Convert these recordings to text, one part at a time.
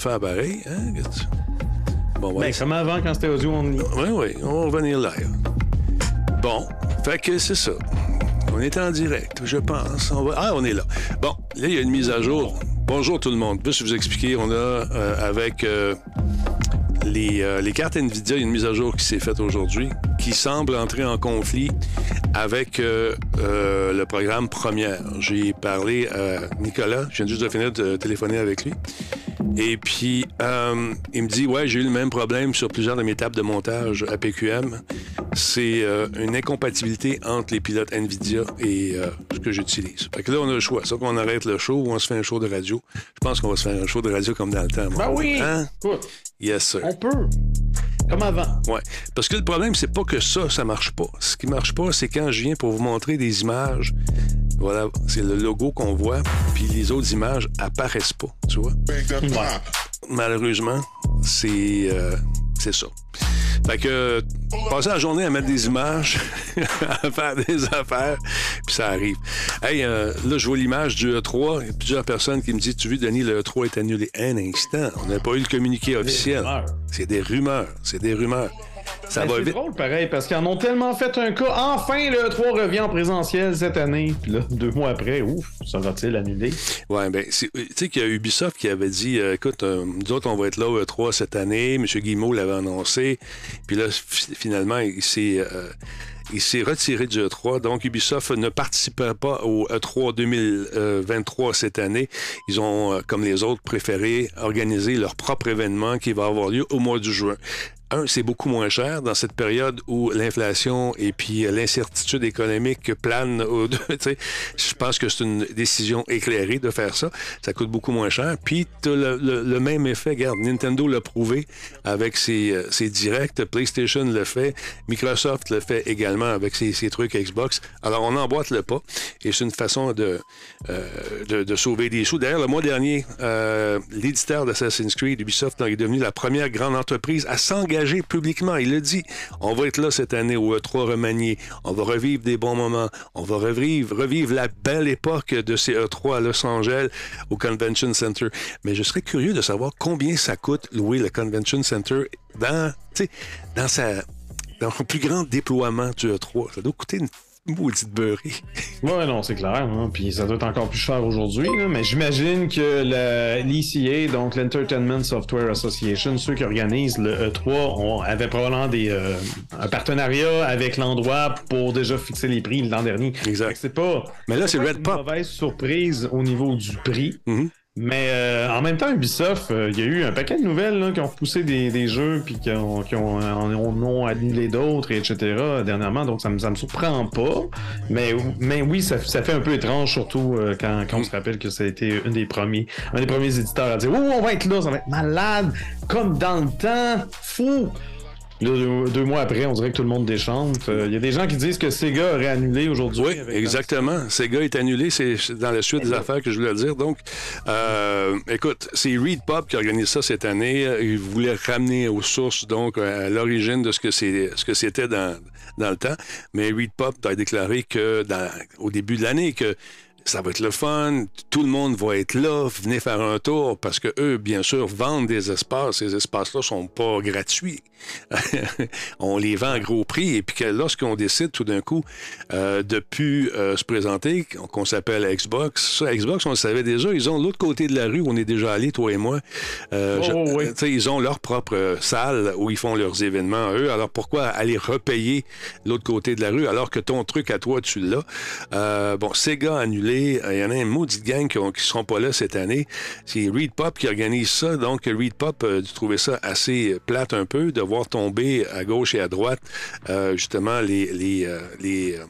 faire pareil. Hein? Bon. Ben, comme avant, quand c'était audio on Oui, oui, on va revenir live. Bon, fait que c'est ça. On est en direct, je pense. Ah, on est là. Bon, là, il y a une mise à jour. Bonjour tout le monde. Juste vous expliquer, on a euh, avec euh, les, euh, les, cartes NVIDIA, il y a une mise à jour qui s'est faite aujourd'hui qui semble entrer en conflit avec le programme Première. J'ai parlé à Nicolas, je viens juste de finir de téléphoner avec lui. Et puis, euh, il me dit, ouais, j'ai eu le même problème sur plusieurs de mes tables de montage à PQM. C'est euh, une incompatibilité entre les pilotes NVIDIA et euh, ce que j'utilise. Fait que là, on a le choix. Soit qu'on arrête le show ou on se fait un show de radio. Je pense qu'on va se faire un show de radio comme dans le temps. Ben oui! Hein? Yes, sir. On peut. Comme avant. Ouais. Parce que le problème, c'est pas que ça, ça marche pas. Ce qui marche pas, c'est quand je viens pour vous montrer des images. Voilà, c'est le logo qu'on voit, puis les autres images apparaissent pas, tu vois? Malheureusement, c'est euh, c'est ça. Fait que passer la journée à mettre des images, à faire des affaires, puis ça arrive. Hey, euh, là, je vois l'image du E3. Il y a plusieurs personnes qui me disent Tu veux, Denis, le E3 est annulé. Un instant, on n'a pas eu le communiqué officiel. C'est des rumeurs. C'est des rumeurs. Ça va C'est drôle, pareil, parce qu'ils en ont tellement fait un cas. Enfin, le 3 revient en présentiel cette année. Puis là, deux mois après, ouf, sera-t-il annulé? Ouais, ben, tu sais qu'il y a Ubisoft qui avait dit euh, écoute, euh, nous autres, on va être là au E3 cette année. M. Guillemot l'avait annoncé. Puis là, finalement, il s'est. Euh, il s'est retiré du E3. Donc, Ubisoft ne participera pas au E3 2023 cette année. Ils ont, comme les autres, préféré organiser leur propre événement qui va avoir lieu au mois de juin un, c'est beaucoup moins cher dans cette période où l'inflation et puis euh, l'incertitude économique planent. je pense que c'est une décision éclairée de faire ça. Ça coûte beaucoup moins cher. Puis tu le, le, même effet. Regarde, Nintendo l'a prouvé avec ses, euh, directs. PlayStation le fait. Microsoft le fait également avec ses, trucs Xbox. Alors, on emboîte le pas. Et c'est une façon de, euh, sauver des sous. D'ailleurs, le mois dernier, l'éditeur d'Assassin's Creed, Ubisoft, est devenu la première grande entreprise à s'engager publiquement. Il le dit. On va être là cette année au E3 remanié. On va revivre des bons moments. On va revivre, revivre la belle époque de ces E3 à Los Angeles, au Convention Center. Mais je serais curieux de savoir combien ça coûte louer le Convention Center dans, dans, sa, dans son plus grand déploiement du E3. Ça doit coûter une maudite beurrée. ouais, non, c'est clair. Hein. Puis ça doit être encore plus cher aujourd'hui. Mais j'imagine que l'ECA, donc l'Entertainment Software Association, ceux qui organisent le E3, on, avaient probablement des, euh, un partenariat avec l'endroit pour déjà fixer les prix l'an dernier. Exact. C'est pas. Mais là, c'est Red Pop. une mauvaise surprise au niveau du prix. Mm-hmm. Mais euh, en même temps, Ubisoft, euh, il y a eu un paquet de nouvelles qui ont repoussé des, jeux puis qui ont, qui ont, annulé d'autres, etc. dernièrement. Donc ça me, me surprend pas. Mais, mais oui, ça, fait un peu étrange, surtout euh, quand, quand on se rappelle que ça a été un des premiers, un des premiers éditeurs à dire Oh, on va être là, ça va être malade, comme dans le temps, fou deux, mois après, on dirait que tout le monde déchante. Il euh, y a des gens qui disent que Sega aurait annulé aujourd'hui. Oui, exactement. Sega est annulé. C'est dans la suite des affaires que je voulais dire. Donc, euh, écoute, c'est Reed Pop qui organise ça cette année. Il voulait ramener aux sources, donc, à l'origine de ce que c'était dans, dans le temps. Mais Reed Pop a déclaré que au début de l'année que ça va être le fun, tout le monde va être là, venez faire un tour, parce que eux, bien sûr, vendent des espaces. Ces espaces-là sont pas gratuits. on les vend à gros prix, et puis que lorsqu'on décide tout d'un coup euh, de plus euh, se présenter, qu'on s'appelle Xbox, ça, Xbox, on le savait déjà, ils ont l'autre côté de la rue où on est déjà allé, toi et moi. Euh, oh, Ils ont leur propre salle où ils font leurs événements, eux. Alors pourquoi aller repayer l'autre côté de la rue alors que ton truc à toi, tu l'as? bon, Sega annulé il y en a un maudit gang qui ne seront pas là cette année. C'est Reed Pop qui organise ça. Donc, Reed Pop a trouvé ça assez plate un peu de voir tomber à gauche et à droite, euh, justement, les, les, euh, euh,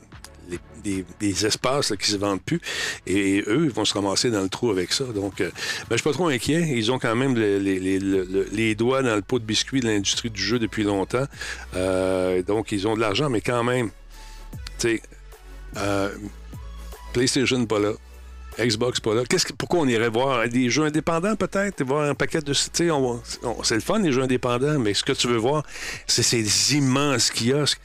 des, espaces qui qui se vendent plus. Et, eux, ils vont se ramasser dans le trou avec ça. Donc, ben, je suis pas trop inquiet. Ils ont quand même les, doigts dans le pot de biscuit de l'industrie du jeu depuis longtemps. donc, ils ont de l'argent, mais quand même, tu sais, PlayStation pas là. Xbox pas là. Pourquoi on irait voir des jeux indépendants peut-être, voir un paquet de, c'est le fun les jeux indépendants, mais ce que tu veux voir, c'est ces immenses kiosques.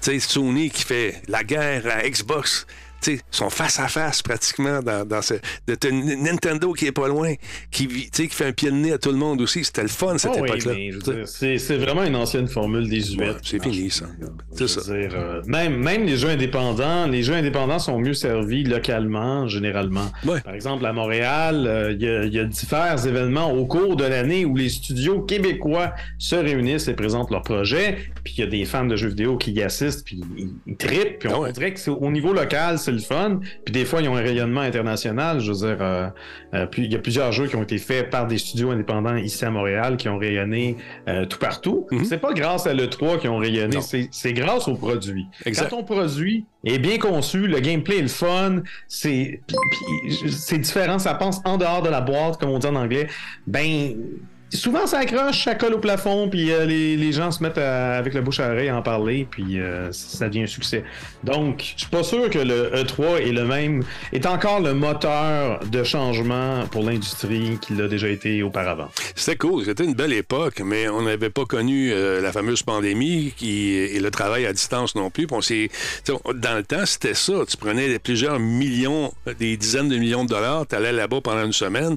Sais, Sony qui fait la guerre à Xbox. Ils sont face à face pratiquement dans, dans ce. De, Nintendo qui est pas loin, qui, qui fait un pied de nez à tout le monde aussi. C'était le fun cette oh époque-là. c'est vraiment une ancienne formule des US. c'est fini, ça. C'est ça. Euh, même, même les jeux indépendants, les jeux indépendants sont mieux servis localement, généralement. Par exemple, à Montréal, euh, il y, a divers événements au cours de l'année où les studios québécois se réunissent et présentent leurs projets. Puis il y a des fans de jeux vidéo qui y assistent, puis ils, trippent. Puis on, ah dirait que au niveau local, c'est le fun. Puis des fois, ils ont un rayonnement international. Je veux dire, euh, euh, puis il y a plusieurs jeux qui ont été faits par des studios indépendants ici à Montréal qui ont rayonné euh, tout partout. Mhm. C'est pas grâce à l'E3 qui ont rayonné, c'est grâce au produit. Quand ton produit est bien conçu, le gameplay est le fun, c'est différent, ça pense en dehors de la boîte, comme on dit en anglais, ben souvent ça accroche, ça colle au plafond, puis euh, les, gens se mettent avec la bouche à oreille à en parler, puis euh, ça devient un succès. Donc, je suis pas sûr que le E3 est le même, est encore le moteur de changement pour l'industrie qu'il a déjà été auparavant. C'était cool, c'était une belle époque, mais on n'avait pas connu euh, la fameuse pandémie et le travail à distance non plus. dans le temps, c'était ça. Tu prenais plusieurs millions, des dizaines de millions de dollars, tu allais là-bas pendant une semaine,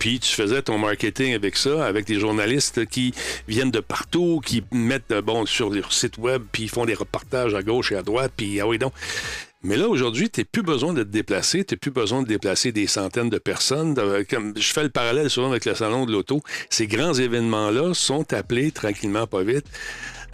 puis tu faisais ton marketing avec ça, avec des journalistes qui viennent de partout, qui mettent euh, bon sur leur site web, puis font des reportages à gauche et à droite, puis ah oui donc. Mais là, aujourd'hui, tu n'as plus besoin de te déplacer, tu plus besoin de déplacer des centaines de personnes. Comme je fais le parallèle souvent avec le salon de l'auto, ces grands événements-là sont appelés tranquillement, pas vite,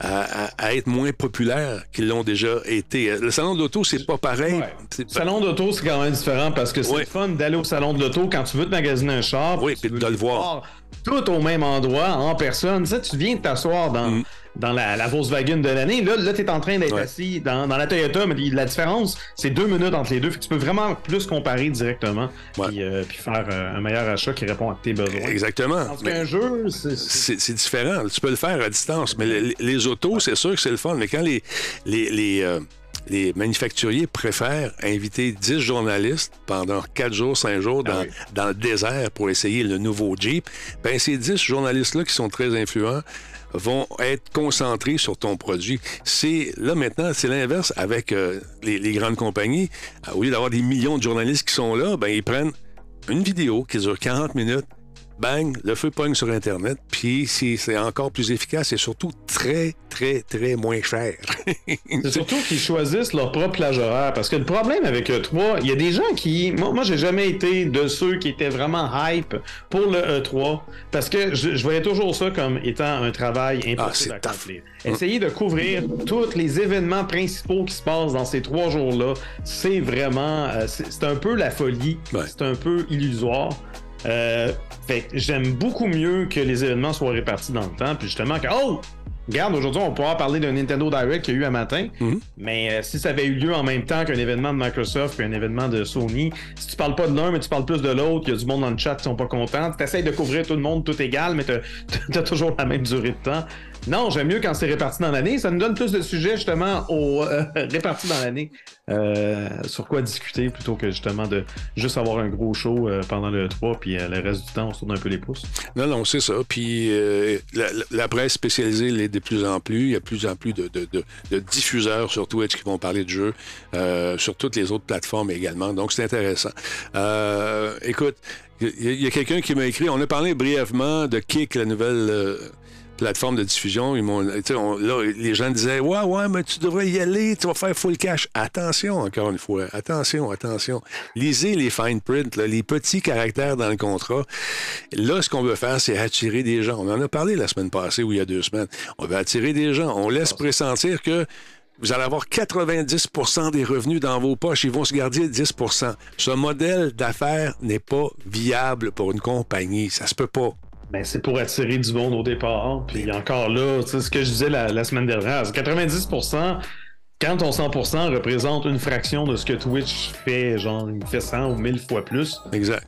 à, être moins populaires qu'ils l'ont déjà été. Le salon de l'auto, c'est pas pareil. Le salon d'auto, c'est quand même différent parce que c'est fun d'aller au salon de l'auto quand tu veux te magasiner un char. Oui, puis de le voir. Tout au même endroit, en personne. Ça, tu viens de t'asseoir dans. Mm dans la, la Volkswagen de l'année. Là, là tu es en train d'être assis dans, dans, la Toyota, mais la différence, c'est deux minutes entre les deux. Fait que tu peux vraiment plus comparer directement puis, euh, puis, faire euh, un meilleur achat qui répond à tes besoins. Exactement. Parce qu'un jeu, c'est différent. Tu peux le faire à distance, mais les, autos, c'est sûr que c'est le fun. Mais quand les, les, les euh, les manufacturiers préfèrent inviter 10 journalistes pendant 4 jours, 5 jours dans, ah dans le désert pour essayer le nouveau Jeep. Ben, ces 10 journalistes-là qui sont très influents vont être concentrés sur ton produit. C'est là maintenant, c'est l'inverse avec euh, les, grandes compagnies. Au lieu d'avoir des millions de journalistes qui sont là, ben ils prennent une vidéo qui dure 40 minutes, bang, le feu pogne sur Internet, puis c'est encore plus efficace et surtout très, très, très moins cher. c'est surtout qu'ils choisissent leur propre plage horaire, parce que le problème avec E3, il y a des gens qui... Moi, moi j'ai jamais été de ceux qui étaient vraiment hype pour le E3, parce que je, voyais toujours ça comme étant un travail ah, impossible à accomplir. Essayer de couvrir tous les événements principaux qui se passent dans ces trois jours-là, c'est vraiment... Euh, c'est un peu la folie, c'est un peu illusoire. Euh, fait j'aime beaucoup mieux que les événements soient répartis dans le temps, puis justement que, oh, Regarde, aujourd'hui, on pourra parler d'un Nintendo Direct qu'il y a eu un matin, mhm. mais euh, si ça avait eu lieu en même temps qu'un événement de Microsoft et un événement de Sony, si tu parles pas de l'un, mais tu parles plus de l'autre, il y a du monde dans le chat qui sont pas contents, tu essaies de couvrir tout le monde, tout égal, mais tu as toujours la même durée de temps. Non, j'aime mieux quand c'est réparti dans l'année. Ça nous donne plus de sujets justement au, euh, répartis dans l'année. Euh, sur quoi discuter plutôt que justement de juste avoir un gros show euh, pendant le 3 puis le reste du temps on se tourne un peu les pouces. Non, non, c'est ça. Puis la, presse spécialisée l'est de plus en plus. Il y a de plus en plus de, diffuseurs sur Twitch qui vont parler de jeux, sur toutes les autres plateformes également. Donc c'est intéressant. écoute, il y a, quelqu'un qui m'a écrit, on a parlé brièvement de Kick, la nouvelle plateforme de diffusion, ils m'ont, là, les gens disaient Ouais, ouais, mais tu devrais y aller, tu vas faire full cash. Attention, encore une fois, attention, attention. Lisez les fine print, les petits caractères dans le contrat. Là, ce qu'on veut faire, c'est attirer des gens. On en a parlé la semaine passée ou il y a deux semaines. On veut attirer des gens. On laisse pressentir que vous allez avoir 90% des revenus dans vos poches. Ils vont se garder 10% Ce modèle d'affaires n'est pas viable pour une compagnie. Ça se peut pas. Ben, c'est pour attirer du monde au départ. Puis encore là, c'est ce que je disais la, semaine dernière, 90%, quand ton 100% représente une fraction de ce que Twitch fait, genre, il fait 100 ou 1000 fois plus. Exact.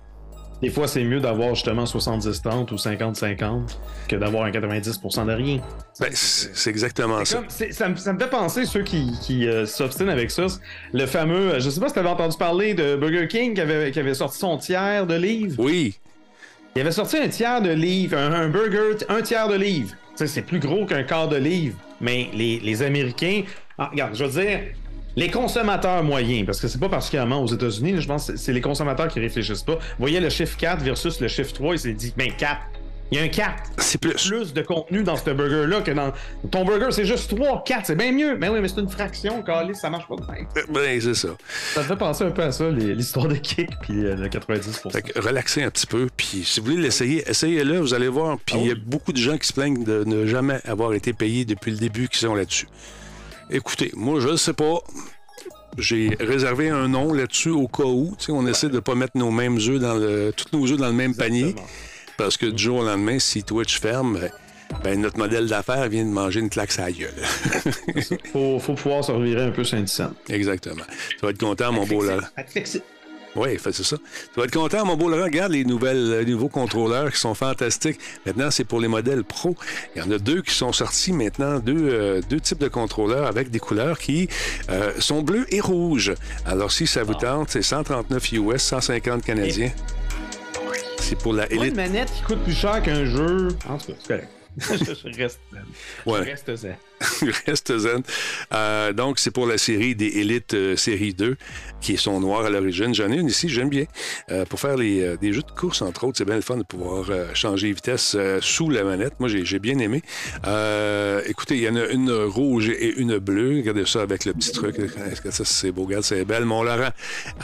Des fois, c'est mieux d'avoir justement 70-30 ou 50-50 que d'avoir un 90% de rien. Ben, c'est exactement ça. ça. me, fait penser, ceux qui, qui euh, s'obstinent avec ça, le fameux, je sais pas si tu avais entendu parler de Burger King qui avait, qui avait sorti son tiers de livre. Oui. Il avait sorti un tiers de livre, un, burger, un tiers de livre. C'est plus gros qu'un quart de livre. Mais les, Américains. Ah, regarde, je veux dire, les consommateurs moyens, parce que c'est pas particulièrement aux États-Unis, je pense que c'est les consommateurs qui réfléchissent pas. Vous voyez le chiffre 4 versus le chiffre 3, il s'est dit, ben 4. Il y a un 4. C'est plus. plus de contenu dans ce burger-là que dans. Ton burger, c'est juste 3, 4, c'est bien mieux. Mais oui, mais c'est une fraction, Carlis, ça marche pas de même. Ben, c'est ça. Ça me fait penser un peu à ça, l'histoire de kick, puis euh, le 90%. Fait que relaxez un petit peu, puis si vous voulez l'essayer, essayez-le, vous allez voir. Puis il y a beaucoup de gens qui se plaignent de ne jamais avoir été payés depuis le début qui sont là-dessus. Écoutez, moi, je ne sais pas. J'ai réservé un nom là-dessus au cas où. On essaie de ne pas mettre nos mêmes œufs dans le. tous nos œufs dans le même panier. Parce que du jour au lendemain, si Twitch ferme, ben, notre modèle d'affaires vient de manger une claque à la gueule. faut, faut pouvoir se revirer un peu saint Exactement. Tu vas être content, mon beau là. Oui, c'est ça. Tu vas être content, mon beau Laurent. Regarde les, nouvelles, nouveaux contrôleurs qui sont fantastiques. Maintenant, c'est pour les modèles pro. Il y en a deux qui sont sortis maintenant, deux, euh, deux types de contrôleurs avec des couleurs qui euh, sont bleus et rouges. Alors, si ça vous ah. tente, c'est 139 US, 150 Canadiens. C'est pour la élite. une manette qui coûte plus cher qu'un jeu. En tout cas, c'est correct. je reste, ouais. je reste zen. reste zen. Euh, donc, c'est pour la série des Élites euh, série 2, qui sont noirs à l'origine. J'en ai une ici, j'aime bien. Euh, pour faire des jeux de course, entre autres, c'est bien le fun de pouvoir changer vitesse sous la manette. Moi, j'ai bien aimé. écoutez, il y en a une rouge et une bleue. Regardez ça avec le petit truc. Est-ce que ça, c'est beau? Regarde, c'est belle. Mon Laurent,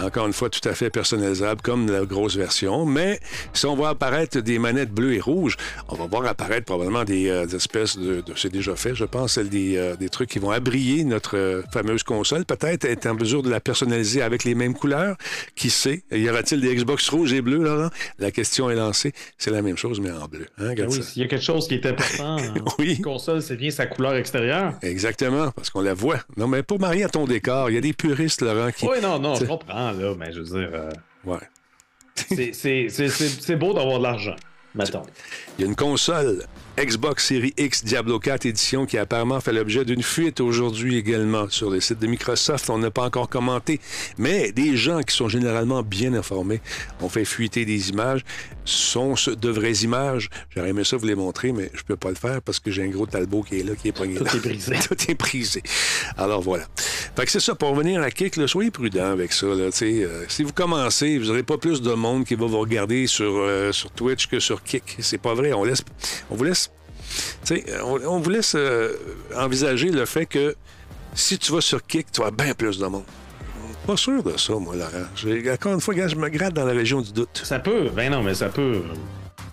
encore une fois, tout à fait personnalisable, comme la grosse version. Mais si on voit apparaître des manettes bleues et rouges, on va voir apparaître probablement des, espèces de c'est déjà fait, je pense, euh, des, trucs qui vont abrier notre euh, fameuse console. Peut-être être en mesure de la personnaliser avec les mêmes couleurs. Qui sait? Y aura-t-il des Xbox rouges et bleus, Laurent? La question est lancée. C'est la même chose, mais en bleu. Hein? Ben oui, s'il y a quelque chose qui est important oui. console, c'est bien sa couleur extérieure. Exactement, parce qu'on la voit. Non, mais pour marier à ton décor, il y a des puristes, Laurent, qui... Oui, non, non, je comprends, là, mais je veux dire... Euh, ouais. c'est beau d'avoir de l'argent, mettons. Il y a une console Xbox Series X Diablo 4 édition qui a apparemment fait l'objet d'une fuite aujourd'hui également sur le site de Microsoft. On n'a pas encore commenté, mais des gens qui sont généralement bien informés ont fait fuiter des images. Sont de vraies images? J'aurais aimé ça vous les montrer, mais je peux pas le faire parce que j'ai un gros talbot qui est là, qui est poigné Tout est brisé. Tout est brisé. Alors voilà. Fait que c'est ça, pour revenir à Kick, soyez prudent avec ça. Là, euh, si vous commencez, vous n'aurez pas plus de monde qui va vous regarder sur, euh, sur Twitch que sur Kick. C'est pas vrai. On, laisse, on vous laisse on, on, vous laisse euh, envisager le fait que si tu vas sur Kick, tu vas bien plus de monde. Pas sûr de ça, moi, Laurent. Encore une fois, je me gratte dans la région du doute. Ça peut, ben non, mais ça peut.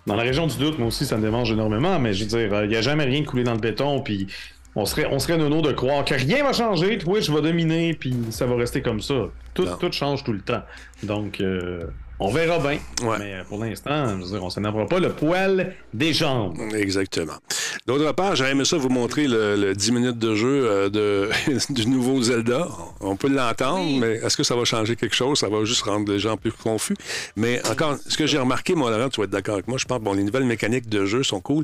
Dans la région du doute, moi aussi, ça me démange énormément, mais je veux dire, il n'y a jamais rien de coulé dans le béton, puis on serait, on serait nono de croire que rien va changer, Twitch va dominer, puis ça va rester comme ça. Tout, tout change tout le temps. Donc, euh, on verra bien. Mais euh, pour l'instant, on ne s'énervera pas le poil des jambes. Exactement. D'autre part, j'aurais aimé ça vous montrer le, 10 minutes de jeu euh, de, du nouveau Zelda. On peut l'entendre, mais est-ce que ça va changer quelque chose? Ça va juste rendre les gens plus confus. Mais encore, ce que j'ai remarqué, moi, Laurent, tu vas être d'accord avec moi, je pense que bon, les nouvelles mécaniques de jeu sont cool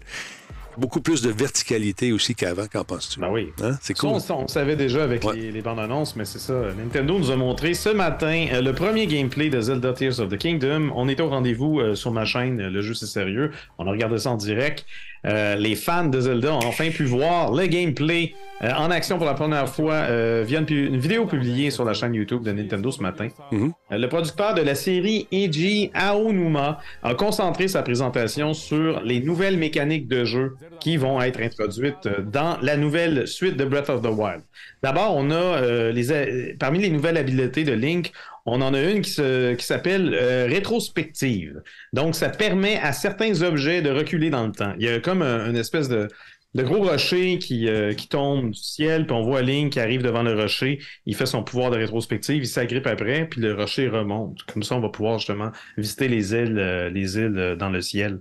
beaucoup plus de verticalité aussi qu'avant. Qu'en penses-tu? Ben oui. Hein? C'est cool. on, savait déjà avec les, bandes annonces, mais c'est ça. Nintendo nous a montré ce matin euh, le premier gameplay de Zelda Tears of the Kingdom. On était au rendez-vous euh, sur ma chaîne, Le jeu c'est sérieux. On a regardé ça en direct. Euh, les fans de Zelda ont enfin pu voir le gameplay euh, en action pour la première fois euh, via une, vidéo publiée sur la chaîne YouTube de Nintendo ce matin. Mhm. le producteur de la série Eiji Aonuma a concentré sa présentation sur les nouvelles mécaniques de jeu qui vont être introduites dans la nouvelle suite de Breath of the Wild. D'abord, on a les, parmi les nouvelles habiletés de Link, on en a une qui, s'appelle euh, rétrospective. Donc, ça permet à certains objets de reculer dans le temps. Il y a comme une espèce de, gros rocher qui, euh, qui tombe du ciel, puis on voit Link qui arrive devant le rocher. Il fait son pouvoir de rétrospective, il s'agrippe après, puis le rocher remonte. Comme ça, on va pouvoir justement visiter les îles, euh, les îles dans le ciel.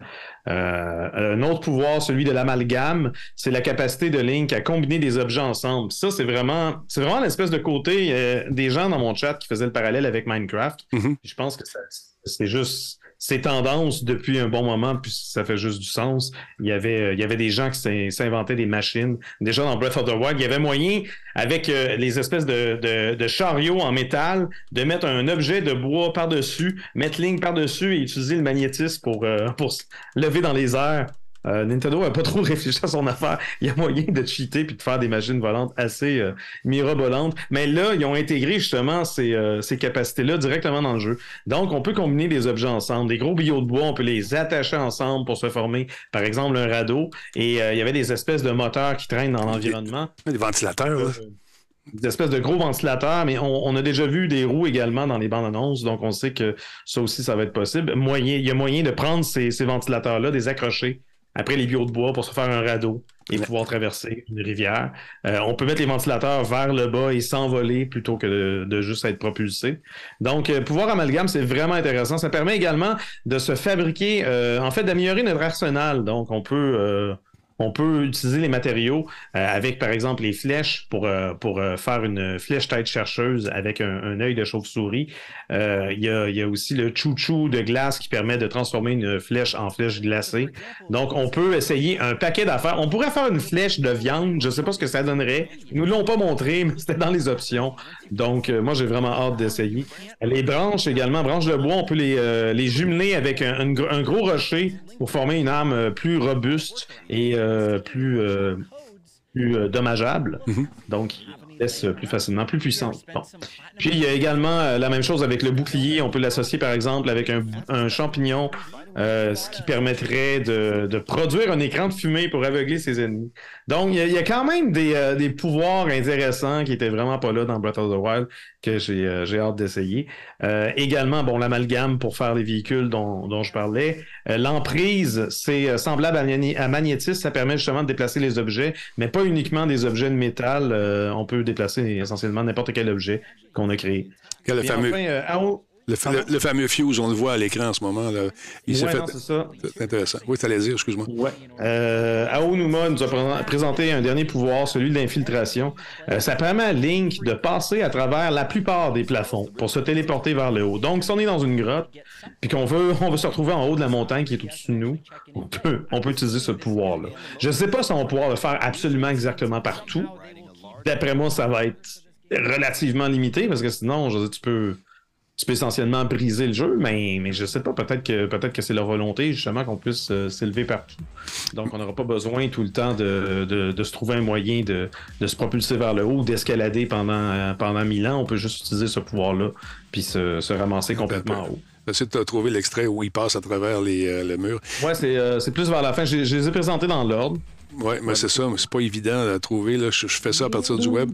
Euh, un autre pouvoir, celui de l'amalgame, c'est la capacité de Link à combiner des objets ensemble. Ça, c'est vraiment, c'est vraiment l'espèce de côté euh, des gens dans mon chat qui faisaient le parallèle avec Minecraft. Mm-hmm. Je pense que c'est juste c'est tendance depuis un bon moment, puis ça fait juste du sens. Il y avait, euh, il y avait des gens qui s'inventaient des machines. Déjà dans Breath of the Wild, il y avait moyen, avec euh, les espèces de, chariots en métal, de mettre un objet de bois par-dessus, mettre ligne par-dessus et utiliser le magnétisme pour, euh, pour lever dans les airs. Nintendo n'a pas trop réfléchi à son affaire. Il y a moyen de cheater puis de faire des machines volantes assez mirabolantes. Mais là, ils ont intégré justement ces, ces capacités-là directement dans le jeu. Donc, on peut combiner des objets ensemble. Des gros billots de bois, on peut les attacher ensemble pour se former, par exemple, un radeau. Et il y avait des espèces de moteurs qui traînent dans l'environnement. Des ventilateurs, là des espèces de gros ventilateurs, mais on, a déjà vu des roues également dans les bandes annonces, donc on sait que ça aussi, ça va être possible. Moyen, il y a moyen de prendre ces, ventilateurs-là, des accrocher après les bio de bois pour se faire un radeau et pouvoir traverser une rivière. Euh, on peut mettre les ventilateurs vers le bas et s'envoler plutôt que de, juste être propulsé. Donc, euh, pouvoir amalgame, c'est vraiment intéressant. Ça permet également de se fabriquer, euh, en fait, d'améliorer notre arsenal. Donc, on peut on peut utiliser les matériaux euh, avec, par exemple, les flèches pour, euh, pour euh, faire une flèche tête chercheuse avec un, œil de chauve-souris. Il y, a, aussi le chouchou de glace qui permet de transformer une flèche en flèche glacée. Donc, on peut essayer un paquet d'affaires. On pourrait faire une flèche de viande. Je ne sais pas ce que ça donnerait. Ils nous l'ont pas montré, mais c'était dans les options. Donc, moi, j'ai vraiment hâte d'essayer. Les branches également, branches de bois, on peut les, les jumeler avec un, un, gros rocher pour former une arme plus robuste et plus, euh, plus euh, dommageable. Mhm. Donc, il laisse plus facilement, plus puissant. Puis, il y a également la même chose avec le bouclier. On peut l'associer, par exemple, avec un champignon euh, ce qui permettrait de, produire un écran de fumée pour aveugler ses ennemis. Donc, il y, a quand même euh, des, pouvoirs intéressants qui étaient vraiment pas là dans Breath of the Wild que j'ai euh, hâte d'essayer. également, bon, l'amalgame pour faire les véhicules dont, je parlais. L'emprise, c'est semblable à, magnétisme, ça permet justement de déplacer les objets, mais pas uniquement des objets de métal. on peut déplacer essentiellement n'importe quel objet qu'on a créé. Quel le fameux... Le, fameux Fuse, on le voit à l'écran en ce moment. Là. Il s'est fait. C'est intéressant. Oui, tu allais dire, excuse-moi. Ouais. Euh, Aonuma nous a présenté un dernier pouvoir, celui de l'infiltration. Euh, ça permet à Link de passer à travers la plupart des plafonds pour se téléporter vers le haut. Donc, si on est dans une grotte, puis qu'on veut, on veut se retrouver en haut de la montagne qui est au-dessus de nous, on peut, on peut utiliser ce pouvoir-là. Je ne sais pas si on va pouvoir le faire absolument exactement partout. D'après moi, ça va être relativement limité parce que sinon, je veux dire, tu peux tu peux essentiellement briser le jeu, mais, mais je sais pas, peut-être que peut-être que c'est leur volonté justement qu'on puisse euh, s'élever partout. Donc on n'aura pas besoin tout le temps de, de, se trouver un moyen de, de, se propulser vers le haut, d'escalader pendant, euh, pendant mille ans. On peut juste utiliser ce pouvoir-là, puis se, se ramasser complètement en haut. J'essaie de trouver l'extrait où il passe à travers les, euh, le mur. Ouais, c'est plus vers la fin. Je, je les ai présentés dans l'ordre. Oui, mais c'est ça, mais c'est pas évident à trouver. Là. Je, fais ça à partir du web.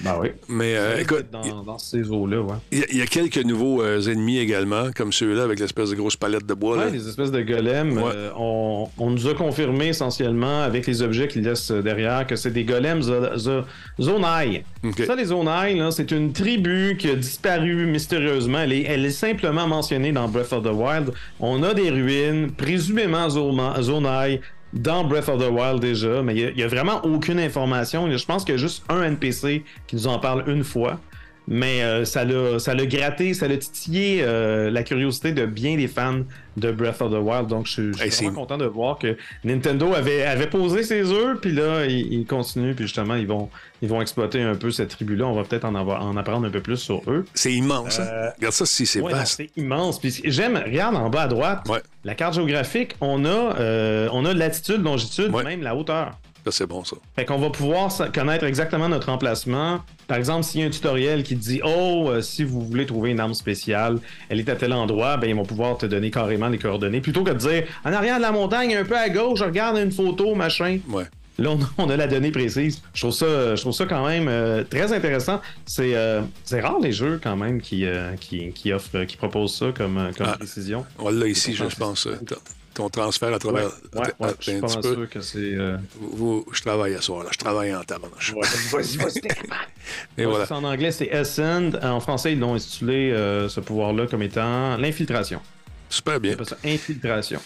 Ben oui. Mais euh, écoute. Dans, ces eaux-là, ouais. Il y, a quelques nouveaux euh, ennemis également, comme ceux-là, avec l'espèce de grosse palette de bois. Oui, des espèces de golems. Euh, on, nous a confirmé essentiellement, avec les objets qu'ils laissent derrière, que c'est des golems zonai. Ça, les zonai, c'est une tribu qui a disparu mystérieusement. Elle est, elle est, simplement mentionnée dans Breath of the Wild. On a des ruines, présumément zonai dans Breath of the Wild déjà, mais il n'y a, vraiment aucune information. Je pense qu'il y a juste un NPC qui nous en parle une fois. Mais euh, ça l'a gratté, ça l'a titillé euh, la curiosité de bien des fans de Breath of the Wild. Donc, je, suis vraiment content de voir que Nintendo avait, avait posé ses œufs, puis là, ils, continuent, puis justement, ils vont, ils vont exploiter un peu cette tribu-là. On va peut-être en, avoir, en apprendre un peu plus sur eux. C'est immense. Hein? Euh, regarde ça, si c'est vaste. C'est immense. Puis j'aime, regarde en bas à droite, la carte géographique, on a, on a latitude, longitude, même la hauteur c'est bon, ça. Fait qu'on va pouvoir connaître exactement notre emplacement. Par exemple, s'il y a un tutoriel qui dit Oh, euh, si vous voulez trouver une arme spéciale, elle est à tel endroit, ben ils vont pouvoir te donner carrément les coordonnées. Plutôt que de dire En arrière de la montagne, un peu à gauche, je regarde une photo, machin. Ouais. Là, on a, la donnée précise. Je trouve ça, je trouve ça quand même euh, très intéressant. Euh, c'est rare les jeux quand même qui, qui, offrent, qui proposent ça comme, comme ah, précision. On l'a ici, je, pense ton transfert à travers. Ouais, ouais, je suis pas sûr que c'est. Euh, je travaille à soir, là. Je travaille en tabarnouche. vas-y, vas-y, Et voilà. En anglais, c'est Ascend. En français, ils l'ont intitulé euh, ce pouvoir-là comme étant l'infiltration. Super bien. Ça infiltration.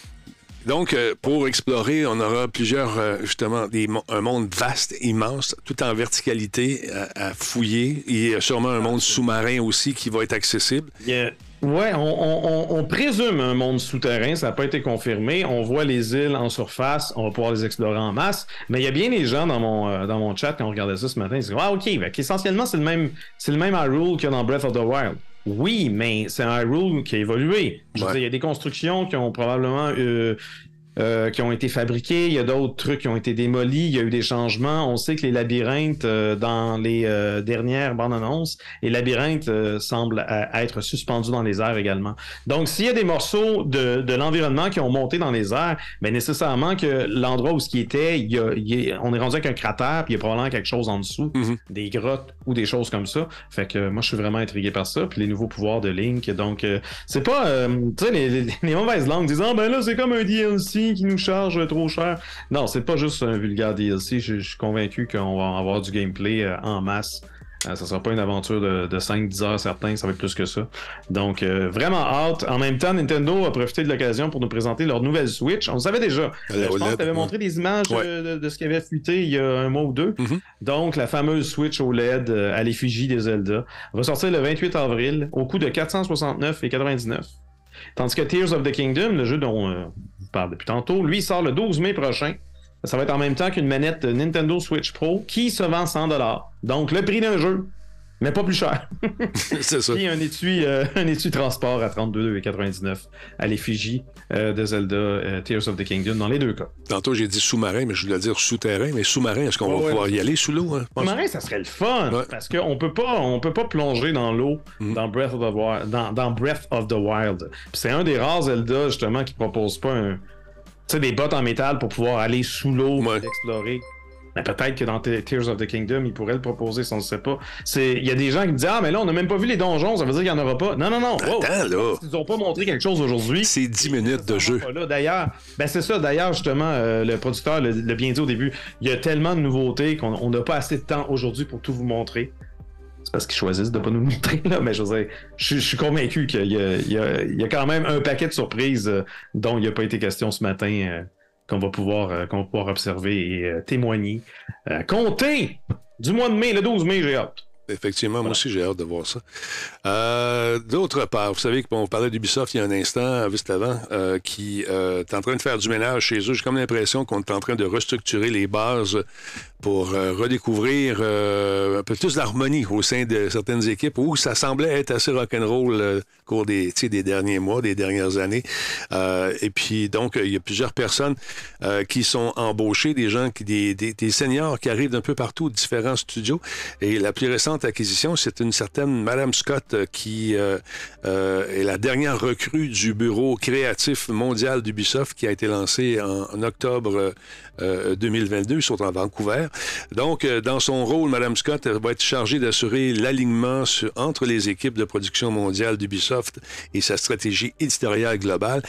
Donc, euh, pour explorer, on aura plusieurs, justement, des, un monde vaste, immense, tout en verticalité à, fouiller. Il y a sûrement un monde sous-marin aussi qui va être accessible. Yeah. Ouais, on, présume un monde souterrain, ça n'a pas été confirmé. On voit les îles en surface, on va pouvoir les explorer en masse. Mais il y a bien des gens dans mon, euh, dans mon chat quand on regardait ça ce matin, ils disent Ah, ok, essentiellement, c'est le même, c'est le même Hyrule qu'il y a dans Breath of the Wild. Oui, mais c'est un Hyrule qui a évolué. il y a des constructions qui ont probablement euh, euh, qui ont été fabriqués, il y a d'autres trucs qui ont été démolis, il y a eu des changements. On sait que les labyrinthes, euh, dans les euh, dernières bandes annonces, les labyrinthes semblent être suspendus dans les airs également. Donc, s'il y a des morceaux de, de l'environnement qui ont monté dans les airs, bien nécessairement que l'endroit où ce qui était, il y a, on est rendu avec un cratère, puis il y a probablement quelque chose en dessous, mm-hmm. des grottes ou des choses comme ça. Fait que moi, je suis vraiment intrigué par ça, puis les nouveaux pouvoirs de Link. Donc, c'est pas, tu sais, les, les, mauvaises langues disant, ben là, c'est comme un DLC qui nous charge trop cher. Non, c'est pas juste un vulgaire DLC. Je, suis convaincu qu'on va avoir du gameplay euh, en masse. Euh, ça sera pas une aventure de, 5-10 heures certains, ça va être plus que ça. Donc, euh, vraiment hâte. En même temps, Nintendo a profité de l'occasion pour nous présenter leur nouvelle Switch. On le savait déjà. je pense que tu avais montré des images de, ce qui avait fuité il y a un mois ou deux. Mm-hmm. Donc, la fameuse Switch OLED à l'effigie des Zelda va sortir le 28 avril au coût de 469,99. Tandis que Tears of the Kingdom, le jeu dont euh, on parle depuis tantôt, lui sort le 12 mai prochain. Ça va être en même temps qu'une manette Nintendo Switch Pro qui se vend 100 Donc le prix d'un jeu mais pas plus cher. c'est ça. Et un étui, euh, un étui transport à 32,99 à l'effigie euh, de Zelda euh, Tears of the Kingdom dans les deux cas. Tantôt, j'ai dit sous-marin, mais je voulais dire souterrain. Mais sous-marin, est-ce qu'on va pouvoir y aller sous l'eau? Hein, sous-marin, ça serait le fun. Parce qu'on peut pas, on peut pas plonger dans l'eau mm. dans, Breath of the dans, dans Breath of the Wild. c'est un des rares Zelda, justement, qui propose pas un, des bottes en métal pour pouvoir aller sous l'eau et explorer. Mais peut-être que dans Tears of the Kingdom, ils pourraient le proposer, si on ne sait pas. Il y a des gens qui disent Ah, mais là, on n'a même pas vu les donjons, ça veut dire qu'il n'y en aura pas. Non, non, non. Attends, là. Ils n'ont pas montré quelque chose aujourd'hui. C'est 10 minutes de jeu. D'ailleurs, ben c'est ça. D'ailleurs, justement, euh, le producteur l'a bien dit au début. Il y a tellement de nouveautés qu'on n'a pas assez de temps aujourd'hui pour tout vous montrer. C'est parce qu'ils choisissent de ne pas nous montrer, là. Mais je veux je, suis convaincu qu'il y, y, a quand même un paquet de surprises euh, dont il n'y a pas été question ce matin. Euh, qu'on va pouvoir, euh, qu'on va pouvoir observer et euh, témoigner. Euh, comptez du mois de mai, le 12 mai, j'ai hâte. Effectivement, moi aussi, j'ai hâte de voir ça. D'autre part, vous savez qu'on parlait d'Ubisoft il y a un instant, juste avant, qui est en train de faire du ménage chez eux. J'ai comme l'impression qu'on est en train de restructurer les bases pour redécouvrir un peu plus d'harmonie au sein de certaines équipes où ça semblait être assez rock'n'roll des, derniers mois, des dernières années. et puis, donc, il y a plusieurs personnes qui sont embauchées, des gens, qui, des, des, seniors qui arrivent d'un peu partout, différents studios. Et la plus récente acquisition, c'est une certaine Madame Scott qui est la dernière recrue du bureau créatif mondial d'Ubisoft qui a été lancé en octobre 2022. Ils sont en Vancouver. Donc, euh, dans son rôle, Mme Scott va être chargée d'assurer l'alignement entre les équipes de production mondiale d'Ubisoft et sa stratégie éditoriale globale.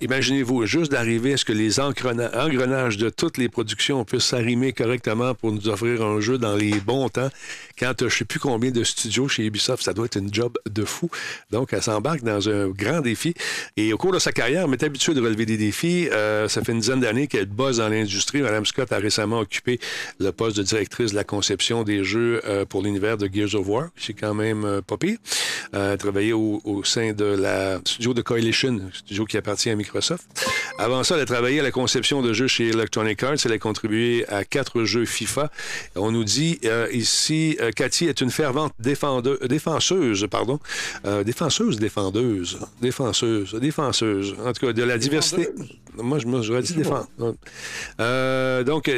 Imaginez-vous juste d'arriver à ce que les engrenages de toutes les productions puissent s'arrimer correctement pour nous offrir un jeu dans les bons temps. Quand je ne sais plus combien de studios chez Ubisoft, ça doit être une job de fou. Donc, elle s'embarque dans un grand défi. Et au cours de sa carrière, elle est habituée de relever des défis. Euh, ça fait une dizaine d'années qu'elle bosse dans l'industrie. Madame Scott a récemment occupé le poste de directrice de la conception des jeux euh, pour l'univers de Gears of War. C'est quand même euh, pas pire. elle a travaillé au, au, sein de la studio de Coalition, studio qui appartient à Microsoft Microsoft. Avant ça, elle a travaillé à la conception de jeux chez Electronic Arts. Elle a contribué à quatre jeux FIFA. On nous dit euh, ici, euh, Cathy est une fervente défenseuse, pardon, euh, défenseuse, défendeuse, défenseuse, défenseuse. En tout cas, de la diversité. Moi, je j'aurais dit défendre. donc,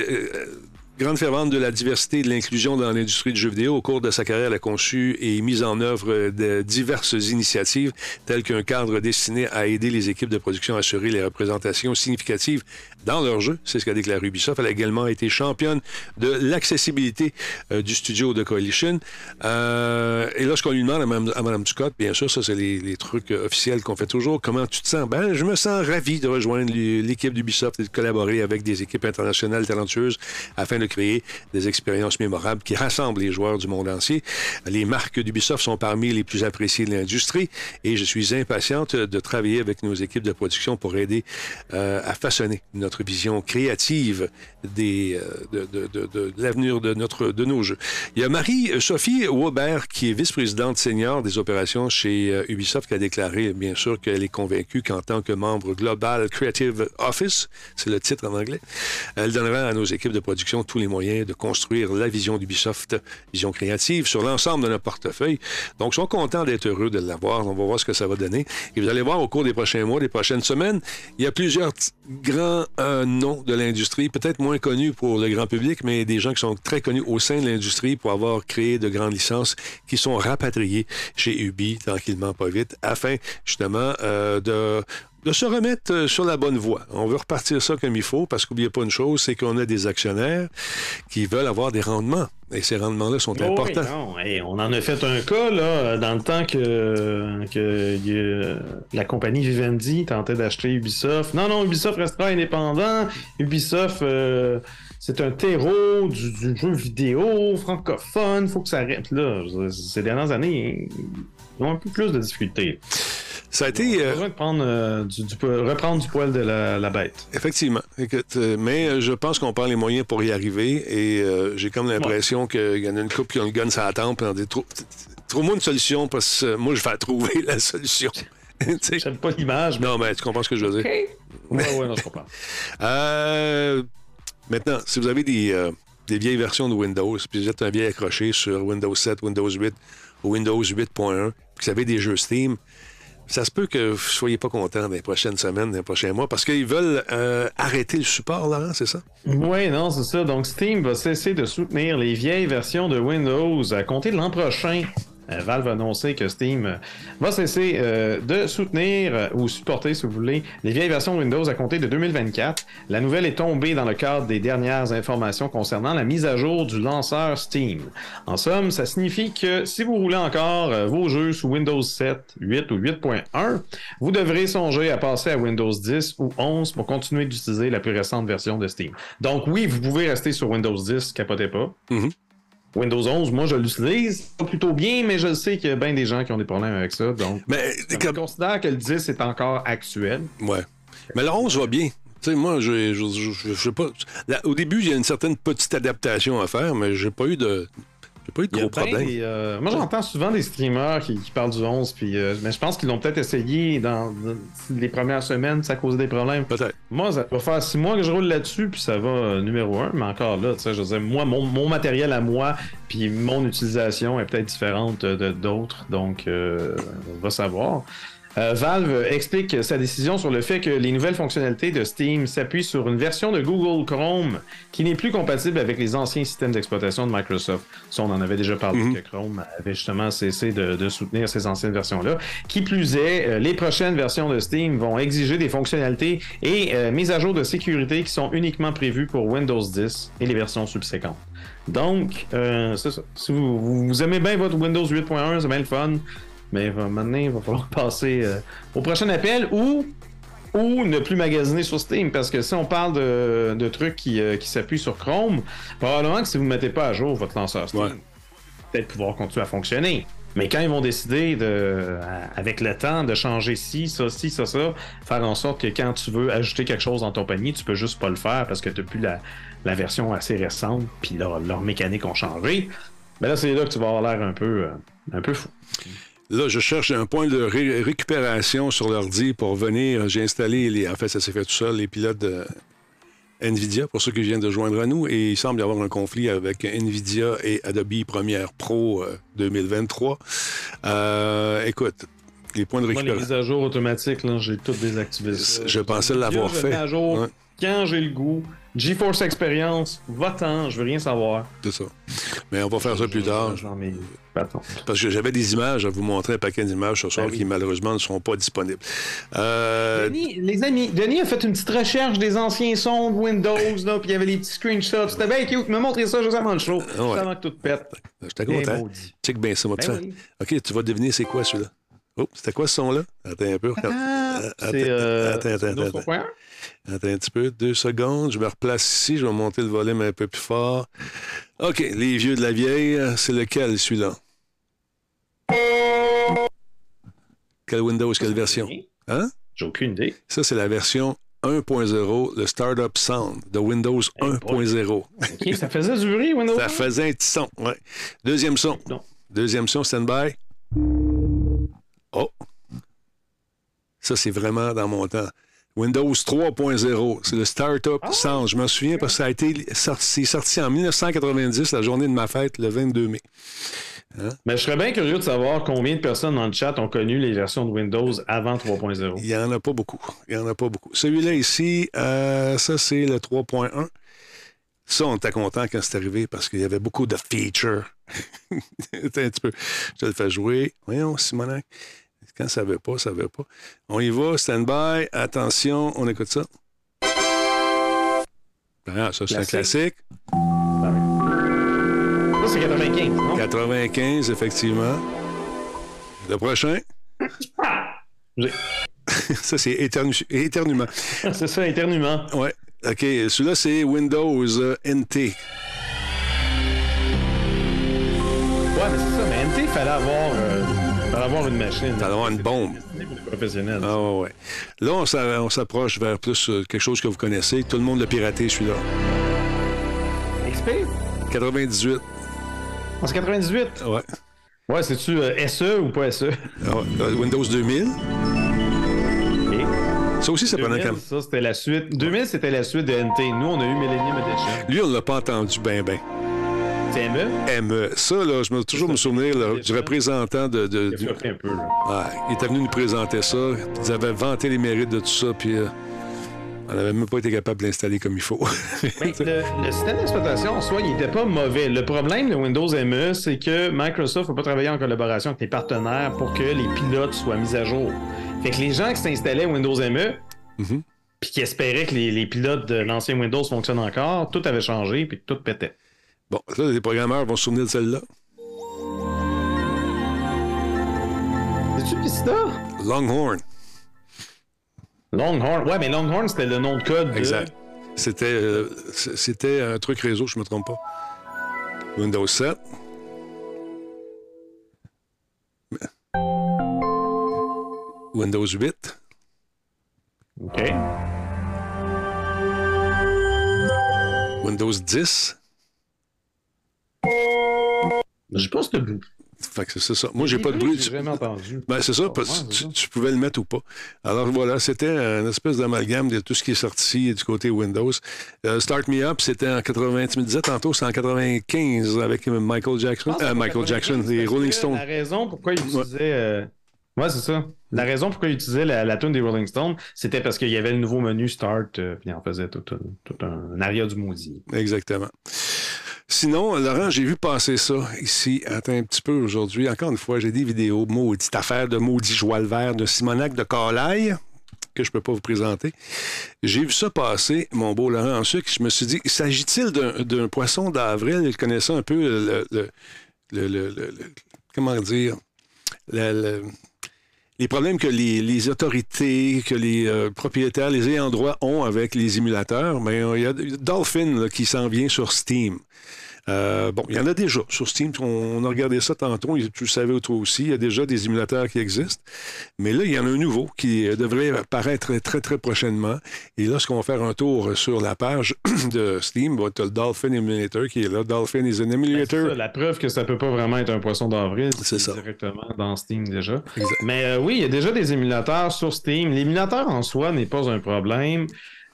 Grande fervente de la diversité et de l'inclusion dans l'industrie du jeu vidéo, au cours de sa carrière, elle a conçu et mis en œuvre de diverses initiatives, telles qu'un cadre destiné à aider les équipes de production à assurer les représentations significatives dans leur jeu. C'est ce qu'a déclaré Ubisoft. Elle a également été championne de l'accessibilité euh, du studio de Coalition. Euh, et lorsqu'on lui demande à Mme, Scott, bien sûr, ça, c'est les, trucs officiels qu'on fait toujours, comment tu te sens? Ben, je me sens ravi de rejoindre l'équipe d'Ubisoft et de collaborer avec des équipes internationales talentueuses afin de créer des expériences mémorables qui rassemblent les joueurs du monde entier. Les marques d'Ubisoft sont parmi les plus appréciées de l'industrie et je suis impatiente de travailler avec nos équipes de production pour aider euh, à façonner notre vision créative euh, de, l'avenir de, notre, de nos jeux. Il y a Marie-Sophie Waubert, qui est vice-présidente senior des opérations chez euh, Ubisoft, qui a déclaré, bien sûr, qu'elle est convaincue qu'en tant que membre Global Creative Office, c'est le titre en anglais, elle donnera à nos équipes de production tous les moyens de construire la vision d'Ubisoft, vision créative, sur l'ensemble de notre portefeuille. Donc, ils sont contents d'être heureux de l'avoir. On va voir ce que ça va donner. Et vous allez voir au cours des prochains mois, des prochaines semaines, il y a plusieurs grands euh, noms de l'industrie, peut-être moins connus pour le grand public, mais des gens qui sont très connus au sein de l'industrie pour avoir créé de grandes licences qui sont rapatriées chez Ubi, tranquillement, pas vite, afin justement euh, de de se remettre euh, sur la bonne voie. On veut repartir ça comme il faut parce qu'oubliez pas une chose, c'est qu'on a des actionnaires qui veulent avoir des rendements. Et ces rendements-là sont oh importants. on en a fait un cas là, dans le temps que, que la compagnie Vivendi tentait d'acheter Ubisoft. Non, non, Ubisoft restera indépendant. Ubisoft, euh, c'est un terreau du, jeu vidéo francophone. faut que ça arrête là. Ces dernières années, ils ont un peu plus de difficultés. Ça a été. Euh, euh, du, reprendre du poil de la, bête. Effectivement. Euh, mais je pense qu'on prend les moyens pour y arriver et j'ai comme l'impression qu'il y en a une couple qui ont le gun sur la tempe et dit Trouve-moi une solution parce que moi, je vais trouver la solution. J'aime pas l'image. Mais... Non, mais tu comprends ce que je veux dire. Oui, oui, non, je comprends. maintenant, si vous avez des, des, vieilles versions de Windows, puis vous êtes un vieil accroché sur Windows 7, Windows 8 ou Windows 8.1, puis vous avez des jeux Steam, ça se peut que vous soyez pas content les prochaines semaines, les prochains mois, parce qu'ils veulent euh, arrêter le support, Laurent, c'est ça? Oui, non, c'est ça. Donc, Steam va cesser de soutenir les vieilles versions de Windows à compter de l'an prochain. Euh, Valve a annoncé que Steam euh, va cesser euh, de soutenir ou supporter, si vous voulez, les vieilles versions Windows à compter de 2024. La nouvelle est tombée dans le cadre des dernières informations concernant la mise à jour du lanceur Steam. En somme, ça signifie que si vous roulez encore vos jeux sous Windows 7, 8 ou 8.1, vous devrez songer à passer à Windows 10 ou 11 pour continuer d'utiliser la plus récente version de Steam. Donc oui, vous pouvez rester sur Windows 10, capotez pas. Mm-hmm. Windows 11, moi, je l'utilise plutôt bien, mais je sais qu'il y a bien des gens qui ont des problèmes avec ça. Donc, mais, je considère que le 10 est encore actuel. Ouais. Mais le 11 va bien. Tu sais, moi, je, je, sais pas. au début, il y a une certaine petite adaptation à faire, mais j'ai pas eu de pas eu de gros problèmes. Euh, moi, j'entends souvent des streamers qui, parlent du 11, puis, euh, mais je pense qu'ils l'ont peut-être essayé dans, les premières semaines, ça a causé des problèmes. Peut-être. Moi, ça va faire six mois que je roule là-dessus, puis ça va euh, numéro un, mais encore là, tu sais, je veux dire, moi, mon, matériel à moi, puis mon utilisation est peut-être différente de d'autres, donc on va savoir. Euh, Valve explique sa décision sur le fait que les nouvelles fonctionnalités de Steam s'appuient sur une version de Google Chrome qui n'est plus compatible avec les anciens systèmes d'exploitation de Microsoft. Ça, on en avait déjà parlé mhm. que Chrome avait justement cessé de, soutenir ces anciennes versions-là. Qui plus est, euh, les prochaines versions de Steam vont exiger des fonctionnalités et euh, mises à jour de sécurité qui sont uniquement prévues pour Windows 10 et les versions subséquentes. Donc, c'est ça. Si vous, vous, aimez bien votre Windows 8.1, c'est bien le fun. Mais maintenant, il va falloir passer euh, au prochain appel ou, ou ne plus magasiner sur Steam. Parce que si on parle de, trucs qui, euh, qui s'appuient sur Chrome, probablement que si vous ne mettez pas à jour votre lanceur Steam, peut-être pouvoir continuer à fonctionner. Mais quand ils vont décider de, avec le temps de changer ci, ça, ci, ça, ça, faire en sorte que quand tu veux ajouter quelque chose dans ton panier, tu peux juste pas le faire parce que tu n'as plus la, version assez récente, puis leurs leur mécaniques ont changé. Mais là, c'est là que tu vas avoir l'air un peu, euh, un peu fou. Là, je cherche un point de récupération sur l'ordi pour venir. J'ai installé, les, en fait, ça s'est fait tout seul, les pilotes de NVIDIA, pour ceux qui viennent de joindre à nous. Et il semble y avoir un conflit avec NVIDIA et Adobe Premiere Pro 2023. Euh, euh, écoute, les points de récupération. Les mises à jour automatiques, j'ai tout désactivé. Je pensais l'avoir fait. À jour quand j'ai le goût. GeForce Experience, va-t'en, je veux rien savoir. C'est ça. Mais on va faire ça plus tard. Parce que j'avais des images à vous montrer, un paquet d'images ce soir ben qui malheureusement ne seront pas disponibles. Euh... Denis, les amis, Denis a fait une petite recherche des anciens sons de Windows, là, puis il y avait des petits screenshots. C'était bien cute. Il m'a montré ça juste avant le show. Ouais. Avant que tout pète. J'étais content. Check bien ça, moi, ben OK, tu vas deviner c'est quoi celui-là? Oh, c'était quoi ce son-là? Attends un peu. Ah, c'est euh, attends, attends, attends, attends. Un petit peu, deux secondes. Je me replace ici. Je vais monter le volume un peu plus fort. OK, les vieux de la vieille, c'est lequel celui-là? Quelle Windows, quelle version? Hein? J'ai aucune idée. Ça, c'est la version 1.0, le Startup Sound de Windows 1.0. OK, ça faisait du bruit, Windows Ça faisait un petit son, ouais. Deuxième son. Deuxième son, stand-by. Oh! Ça, c'est vraiment dans mon temps. Windows 3.0, c'est le Startup ah Sound. Je me souviens parce que ça a été sorti, sorti en 1990, la journée de ma fête, le 22 mai. Hein? Mais je serais bien curieux de savoir combien de personnes dans le chat ont connu les versions de Windows avant 3.0. Il n'y en a pas beaucoup. Il n'y en a pas beaucoup. Celui-là ici, euh, ça c'est le 3.1. Ça, on était content quand c'est arrivé parce qu'il y avait beaucoup de features. un petit peu. Je te le fais jouer. Voyons, Simonac. Quand ça ne veut pas, ça ne veut pas. On y va, stand-by. Attention, on écoute ça. Ah, ça, c'est un classique. Ça, c'est 95, non? 95, effectivement. Le prochain? ça, c'est éternuement. c'est ça, éternuement. Ouais. OK, celui-là, c'est Windows euh, NT. Ouais, mais c'est ça. Mais NT, il fallait avoir, euh, fallait avoir une machine. Il fallait avoir une bombe. Professionnel. Ah ouais, ouais. Là, on s'approche vers plus euh, quelque chose que vous connaissez. Tout le monde l'a piraté, celui-là. XP? 98. c'est 98? Ouais. Ouais, c'est-tu SE ou pas SE? Ah, Windows 2000? Ça aussi, ça prenait comme. Ça, c'était la suite. 2000, c'était la suite de NT. Nous, on a eu Millennium Edition. Lui, on l'a pas entendu ben ben. ME? Ça, là, je me toujours me souvenir du représentant de. de il, a un peu, là. Ouais, il était venu nous présenter ça. Ils avaient vanté les mérites de tout ça, puis. Euh, on n'avait même pas été capable de l'installer comme il faut. Le, système d'exploitation en soi, il n'était pas mauvais. Le problème de Windows ME, c'est que Microsoft peut pas travailler en collaboration avec les partenaires pour que les pilotes soient mis à jour. Fait que les gens qui s'installaient Windows ME, mhm. puis qui espéraient que les, pilotes de l'ancien Windows fonctionnent encore, tout avait changé, puis tout pétait. Bon, là, les programmeurs vont se souvenir de celle-là. C'est-tu Pista? Longhorn. Longhorn. Ouais, mais Longhorn, c'était le nom de code. Exact. C'était, euh, c'était un truc réseau, je ne me trompe pas. Windows 7. Windows 8. OK. Windows 10. Je pense que fait que c'est ça. Moi, j'ai pas de bruit. J'ai jamais entendu. Ben, c'est ça, tu, pouvais le mettre ou pas. Alors voilà, c'était une espèce d'amalgame de tout ce qui est sorti du côté Windows. Euh, Start Me Up, c'était en 80, tu me disais tantôt, c'est en 95 avec Michael Jackson. Euh, Michael Jackson, les Rolling Stones. La raison pourquoi il utilisait. Euh, ouais, c'est ça. La raison pourquoi il utilisait la, la tune des Rolling Stones, c'était parce qu'il y avait le nouveau menu Start, puis il en faisait tout, un, un aria du maudit. Exactement. Sinon, Laurent, j'ai vu passer ça ici. Attends un petit peu aujourd'hui. Encore une fois, j'ai des vidéos, maudite affaire de maudit joie le vert de Simonac de Calaille que je ne peux pas vous présenter. J'ai vu ça passer, mon beau Laurent, ensuite, je me suis dit, s'agit-il d'un poisson d'avril? Il connaissait un peu le, le, comment dire, les problèmes que les, autorités, que les euh, propriétaires, les ayants droit ont avec les émulateurs. Mais il y a Dolphin qui s'en vient sur Steam. Euh, bon, il y en a déjà sur Steam. On, a regardé ça tantôt. Tu le savais toi aussi. Il y a déjà des émulateurs qui existent. Mais là, il y en a un nouveau qui devrait apparaître très, très prochainement. Et lorsqu'on va faire un tour sur la page de Steam, tu as le Dolphin Emulator qui est là. Dolphin is an emulator. Ben, la preuve que ça peut pas vraiment être un poisson d'avril. C'est ça. Directement dans Steam déjà. Mais euh, oui, il y a déjà des émulateurs sur Steam. L'émulateur en soi n'est pas un problème.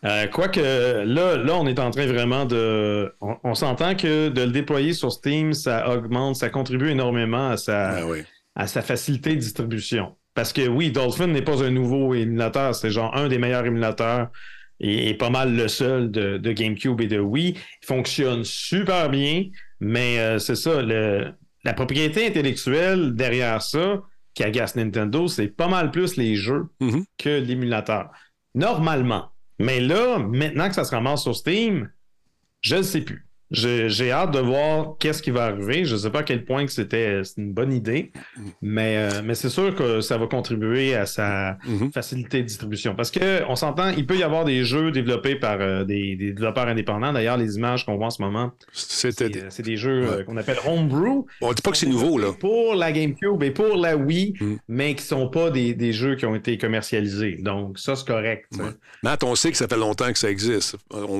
Euh, quoique là, là, on est en train vraiment de. On, s'entend que de le déployer sur Steam, ça augmente, ça contribue énormément à sa, ben à sa facilité de distribution. Parce que oui, Dolphin n'est pas un nouveau émulateur, c'est genre un des meilleurs émulateurs et, pas mal le seul de, GameCube et de Wii. Il fonctionne super bien, mais euh, c'est ça, la propriété intellectuelle derrière ça qui agace Nintendo, c'est pas mal plus les jeux mm-hmm. que l'émulateur. Normalement. Mais là, maintenant que ça se ramasse sur Steam, je ne sais plus. J'ai hâte de voir qu'est-ce qui va arriver. Je ne sais pas à quel point que c'était une bonne idée, mais, euh, mais c'est sûr que ça va contribuer à sa mhm. facilité de distribution. Parce qu'on s'entend, il peut y avoir des jeux développés par euh, des, développeurs indépendants. D'ailleurs, les images qu'on voit en ce moment, c'est euh, des jeux qu'on appelle homebrew. On ne dit pas que c'est nouveau, là. Pour la GameCube et pour la Wii, mhm. mais qui ne sont pas des, jeux qui ont été commercialisés. Donc, ça, c'est correct. Matt, on sait que ça fait longtemps que ça existe,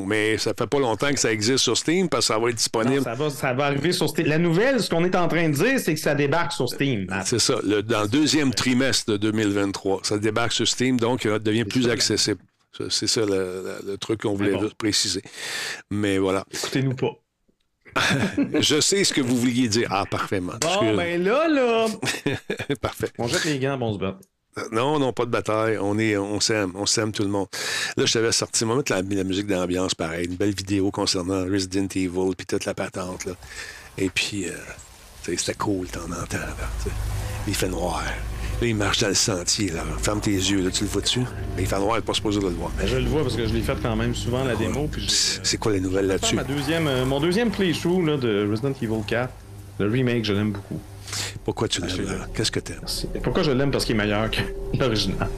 mais ça fait pas longtemps que ça existe sur Steam ça va être disponible. ça, va, arriver sur Steam. La nouvelle, ce qu'on est en train de dire, c'est que ça débarque sur Steam. C'est ça. dans le deuxième trimestre de 2023, ça débarque sur Steam, donc il devient plus accessible. C'est ça le, truc qu'on voulait préciser. Mais voilà. Écoutez-nous pas. je sais ce que vous vouliez dire. Ah, parfaitement. Bon, ben là, là. Parfait. On jette les gants, bon, on se bat. Non, non, pas de bataille. On est, on s'aime, on s'aime tout le monde. Là, je t'avais sorti, va mettre la, musique d'ambiance, pareil, une belle vidéo concernant Resident Evil, puis toute la patente, là. Et puis, euh, c'était cool, t'en entends, là, Il fait noir. Là, il marche dans le sentier, là. Ferme tes yeux, là, tu le vois dessus? il fait noir, il n'est pas supposé de le voir. Ben, je le vois parce que je l'ai fait quand même souvent, la démo. C'est quoi les nouvelles là-dessus? deuxième, euh, mon deuxième playthrough là, de Resident Evil 4, le remake, je l'aime beaucoup. Pourquoi tu l'aimes? Qu'est-ce que t'aimes? Pourquoi je l'aime? Parce qu'il est meilleur que l'original.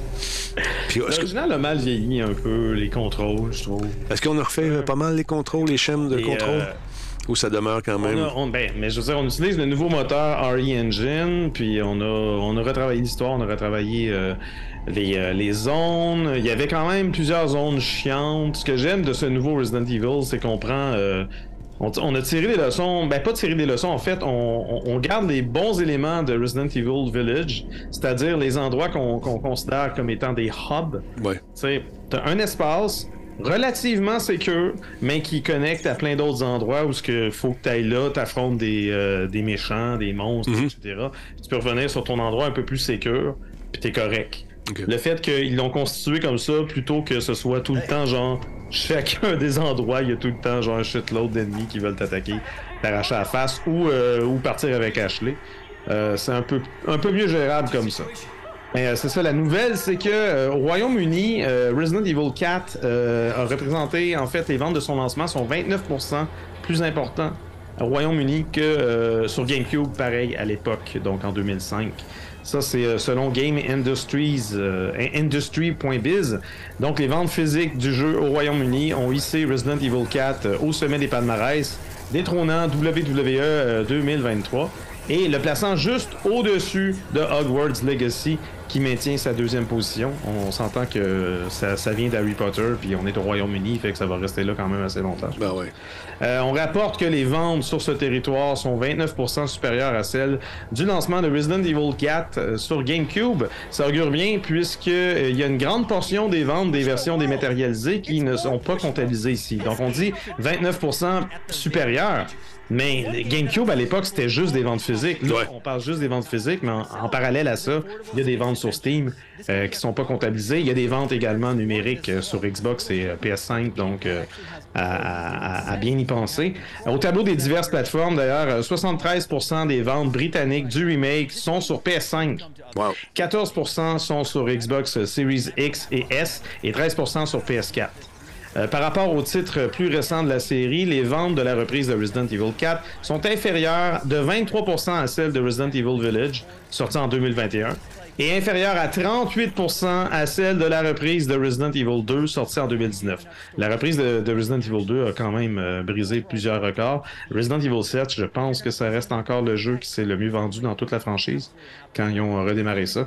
L'original a mal vieilli un peu, les contrôles, je trouve. Est-ce qu'on a refait euh, pas mal les contrôles, les chaînes de contrôle? Euh, Ou ça demeure quand même? ben, mais je veux dire, on utilise le nouveau moteur RE Engine, puis on a, on a retravaillé l'histoire, on a retravaillé euh, les, les, zones. Il y avait quand même plusieurs zones chiantes. Ce que j'aime de ce nouveau Resident Evil, c'est qu'on prend on, a tiré des leçons, ben pas tiré des leçons, en fait, on, garde les bons éléments de Resident Evil Village, c'est-à-dire les endroits qu'on considère comme étant des hubs. Ouais. Tu as un espace relativement sécure, mais qui connecte à plein d'autres endroits où il faut que tu ailles là, tu affrontes euh, des, méchants, des monstres, mhm. etc. tu peux revenir sur ton endroit un peu plus sécure, puis t'es correct. Le fait qu'ils l'ont constitué comme ça, plutôt que ce soit tout le temps genre chacun des endroits, il y a tout le temps genre un shitload d'ennemis qui veulent t'attaquer, t'arracher la face ou, euh, ou partir avec Ashley. Euh, c'est un peu, un peu mieux gérable comme ça. Euh, c'est ça, la nouvelle, c'est que au Royaume-Uni, Resident Evil 4 a représenté, en fait, les ventes de son lancement sont 29% plus importants au Royaume-Uni que sur GameCube, pareil, à l'époque, donc en 2005. Ça, c'est euh, selon Game Industries, euh, Industry.biz. Donc, les ventes physiques du jeu au Royaume-Uni ont hissé Resident Evil 4 euh, au sommet des palmarès, détrônant WWE 2023 et le plaçant juste au-dessus de Hogwarts Legacy qui maintient sa deuxième position. On s'entend que ça, vient d'Harry Potter, puis on est au Royaume-Uni, fait que ça va rester là quand même assez longtemps. Ben ouais. Euh, on rapporte que les ventes sur ce territoire sont 29% supérieures à celles du lancement de Resident Evil 4 euh, sur GameCube. Ça augure bien puisqu'il euh, y a une grande portion des ventes des versions dématérialisées qui ne sont pas comptabilisées ici. Donc on dit 29% supérieures. Mais GameCube à l'époque, c'était juste des ventes physiques. Là, on parle juste des ventes physiques, mais en, parallèle à ça, il y a des ventes sur Steam euh, qui sont pas comptabilisées. Il y a des ventes également numériques euh, sur Xbox et euh, PS5, donc à, bien y penser. Au tableau des diverses plateformes, d'ailleurs, 73% des ventes britanniques du remake sont sur PS5. 14% sont sur Xbox Series X et S et 13% sur PS4. Euh, par rapport au titre plus récent de la série, les ventes de la reprise de Resident Evil 4 sont inférieures de 23% à celles de Resident Evil Village, sortie en 2021 et inférieure à 38% à celle de la reprise de Resident Evil 2 sortie en 2019. La reprise de, Resident Evil 2 a quand même euh, brisé plusieurs records. Resident Evil 7, je pense que ça reste encore le jeu qui s'est le mieux vendu dans toute la franchise quand ils ont redémarré ça.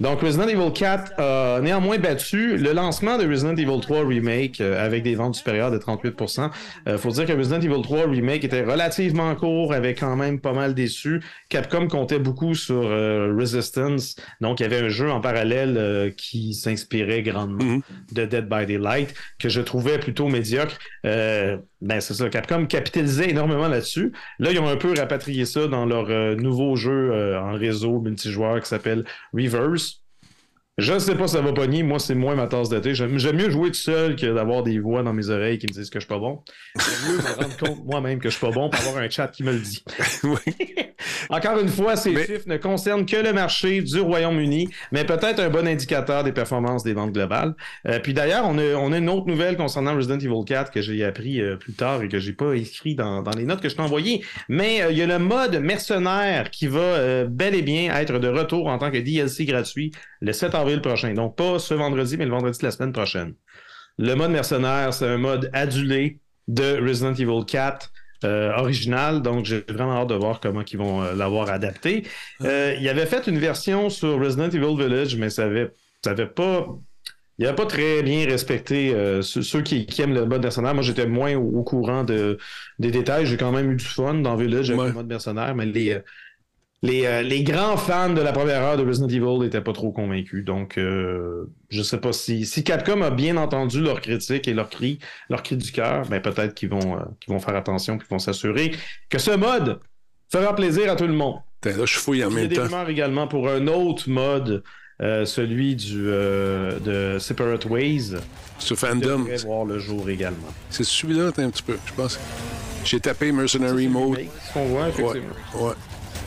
Donc Resident Evil 4 a néanmoins battu le lancement de Resident Evil 3 Remake euh, avec des ventes supérieures de 38%. Il euh, faut dire que Resident Evil 3 Remake était relativement court, avait quand même pas mal déçu. Capcom comptait beaucoup sur Resistance, donc il y avait un jeu en parallèle qui s'inspirait grandement mm-hmm. de Dead by Daylight que je trouvais plutôt médiocre. Ben, c'est ça. Capcom capitalisait énormément là-dessus. Là, ils ont un peu rapatrié ça dans leur euh, nouveau jeu euh, en réseau multijoueur qui s'appelle Reverse. Je ne sais pas si ça va pogner. Moi, c'est moins ma tasse de thé. J'aime mieux jouer tout seul que d'avoir des voix dans mes oreilles qui me disent que je suis pas bon. J'aime mieux me rendre compte moi-même que je suis pas bon pour avoir un chat qui me le dit. Encore une fois, ces chiffres ne concernent que le marché du Royaume-Uni, mais peut-être un bon indicateur des performances des ventes globales. Euh, puis d'ailleurs, on a, une autre nouvelle concernant Resident Evil 4 que j'ai appris euh, plus tard et que j'ai pas écrit dans, les notes que je t'ai envoyées. Mais euh, il y a le mode mercenaire qui va bel et bien être de retour en tant que DLC gratuit le 7 avril prochain. Donc pas ce vendredi, mais le vendredi de la semaine prochaine. Le mode mercenaire, c'est un mode adulé de Resident Evil 4. Euh, original, donc j'ai vraiment hâte de voir comment ils vont euh, l'avoir adapté. Euh, il avait fait une version sur Resident Evil Village, mais ça avait, ça avait pas. Il n'avait pas très bien respecté ceux, qui, aiment le mode mercenaire. Moi, j'étais moins au, courant de, des détails. J'ai quand même eu du fun dans Village avec le mode mercenaire, mais les, les, les, grands fans de la première heure de Resident Evil n'étaient pas trop convaincus. Donc, je je sais pas si, si Capcom a bien entendu leurs critiques et leurs cris, leurs cris du cœur, ben peut-être qu'ils vont, qu'ils vont faire attention et vont s'assurer que ce mode fera plaisir à tout le monde. Là, je fouille en même temps. Il y a des également pour un autre mode euh, celui du, euh, de Separate Ways. Sur Fandom. voir le jour également. C'est celui-là, un petit peu, je pense. J'ai tapé Mercenary Mode. Ce qu'on voit, effectivement. Ouais. ouais.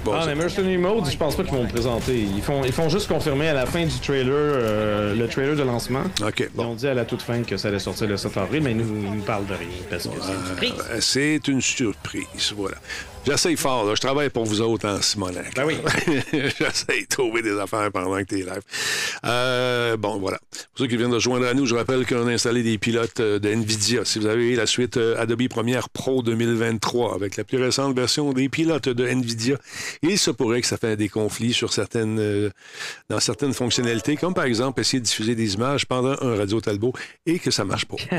Bon, ah, mais Mercenary Mode, je pense pas qu'ils vont le présenter. Ils font, ils font juste confirmer à la fin du trailer, euh, le trailer de lancement. OK. Ils ont dit à la toute fin que ça allait sortir le 7 avril, mais ils nous, nous parlent de rien parce que c'est une surprise. C'est une surprise, voilà. J'essaye fort, là. Je travaille pour vous autres en Simonac. Ben oui. J'essaye de trouver des affaires pendant que tu es live. Euh, bon, voilà. Pour ceux qui viennent de joindre à nous, je rappelle qu'on a installé des pilotes euh, de NVIDIA. Si vous avez la suite euh, Adobe Premiere Pro 2023 avec la plus récente version des pilotes de NVIDIA, il se pourrait que ça fait des conflits sur certaines, dans certaines fonctionnalités, comme par exemple essayer de diffuser des images pendant un radio Talbot et que ça marche pas.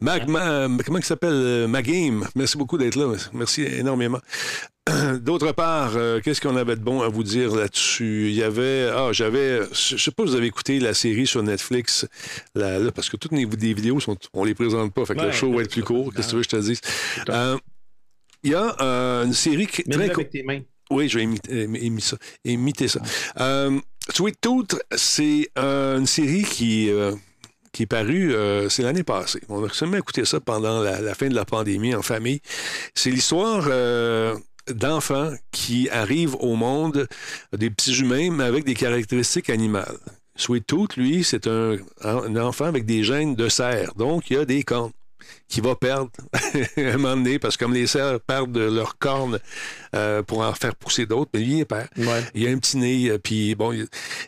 Comment il s'appelle? Magame. Merci beaucoup d'être là. Merci énormément. D'autre part, euh, qu'est-ce qu'on avait de bon à vous dire là-dessus? Il y avait. Ah, j'avais. Je sais pas si vous avez écouté la série sur Netflix, parce que toutes les, vidéos, sont, on les présente pas. Fait que le show va être plus court. Qu'est-ce que tu veux que je te dise? Euh, il y a euh, une série qui. Très avec tes mains. Oui, je vais imiter, ça. Imiter ça. Sweet Tooth, c'est une série qui qui est paru, euh, c'est l'année passée. On a seulement écouté ça pendant la, fin de la pandémie en famille. C'est l'histoire euh, d'enfants qui arrivent au monde, des petits humains, mais avec des caractéristiques animales. Sweet Tooth, lui, c'est un, enfant avec des gènes de cerf. Donc, il y a des cornes qui va perdre à un moment donné, parce que comme les cerfs perdent leurs cornes euh, pour en faire pousser d'autres, mais lui, il perd. Il a un petit nez, euh, puis bon,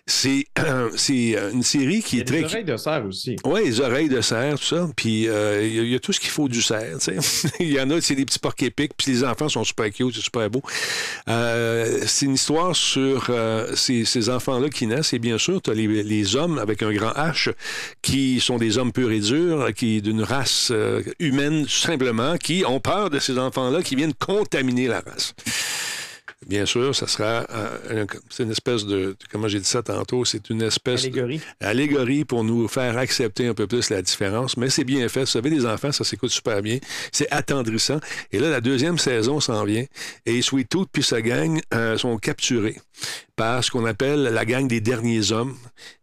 c'est c'est une série qui est très... Les oreilles de cerf aussi. Oui, les oreilles de cerf, tout ça, puis euh, il y, a tout ce qu'il faut du cerf, tu sais. il y en a, c'est des petits porcs épiques, puis les enfants sont super cute, c'est super beau. c'est une histoire sur ces, ces enfants-là qui naissent, et bien sûr, tu as les, les, hommes avec un grand H qui sont des hommes purs et durs, qui d'une race humaines, simplement, qui ont peur de ces enfants-là qui viennent contaminer la race. Bien sûr, ça sera euh, c'est une espèce de, comment j'ai dit ça tantôt, c'est une espèce allégorie. allégorie pour nous faire accepter un peu plus la différence. Mais c'est bien fait. Vous savez, les enfants, ça s'écoute super bien. C'est attendrissant. Et là, la deuxième saison s'en vient. Et Sweet Tooth puis sa gang euh, sont capturés par ce qu'on appelle la gang des derniers hommes.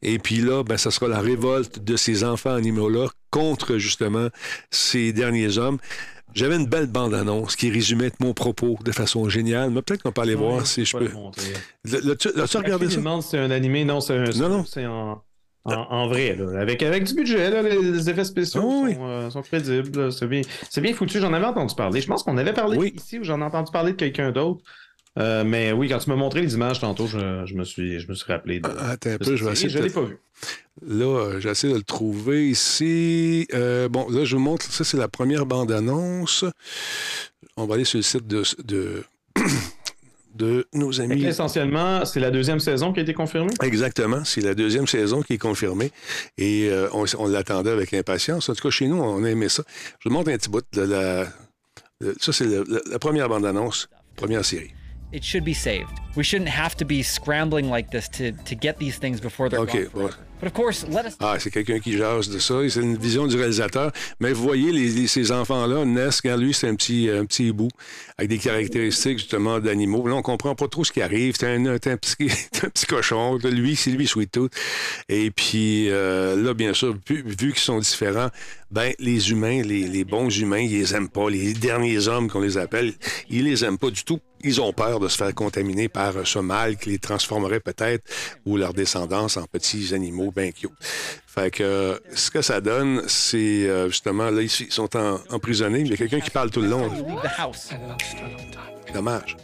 Et puis là, ben, ça sera la révolte de ces enfants animaux-là contre justement ces derniers hommes. J'avais une belle bande-annonce qui résumait mon propos de façon géniale, mais peut-être qu'on peut aller voir si je peux. L'as-tu regardé ça? c'est un animé, non, c'est en, en, vrai, là. Avec, avec du budget, là, les effets spéciaux ah sont, euh, sont, crédibles. C'est bien, bien, foutu, j'en avais entendu parler. Je pense qu'on avait parlé ici ou j'en ai entendu parler de quelqu'un d'autre. Euh, mais oui, quand tu m'as montré les images tantôt, je, me, suis, je me suis rappelé de. Ah, attends un peu, je vais essayer. Je ne l'ai pas vu. Là, euh, j'essaie de le trouver ici. Euh, bon, là, je vous montre. Ça, c'est la première bande-annonce. On va aller sur le site de, de, de nos amis. essentiellement, c'est la deuxième saison qui a été confirmée? Exactement. C'est la deuxième saison qui est confirmée. Et on, l'attendait avec impatience. En tout cas, chez nous, on a aimé ça. Je vous montre un petit bout de la. ça, c'est la première bande-annonce, première série. It should be saved. We shouldn't have to be scrambling like this to, to get these things before they're okay, gone. Ah, c'est quelqu'un qui jase de ça. C'est une vision du réalisateur. Mais vous voyez, ces enfants-là naissent, lui, c'est un petit, un petit bout avec des caractéristiques, justement, d'animaux. Là, on comprend pas trop ce qui arrive. C'est un, un, petit, un petit cochon. Lui, c'est lui, Sweet Tooth. Et puis, euh, là, bien sûr, vu, qu'ils sont différents, ben, les humains, les, les, bons humains, ils les aiment pas. Les derniers hommes qu'on les appelle, ils les aiment pas du tout. Ils ont peur de se faire contaminer par ce mal qui les transformerait peut-être ou leur descendance en petits animaux bien cute. Fait que ce que ça donne, c'est euh, justement, là, ils sont emprisonnés. Il y a quelqu'un qui parle tout le long. Dommage.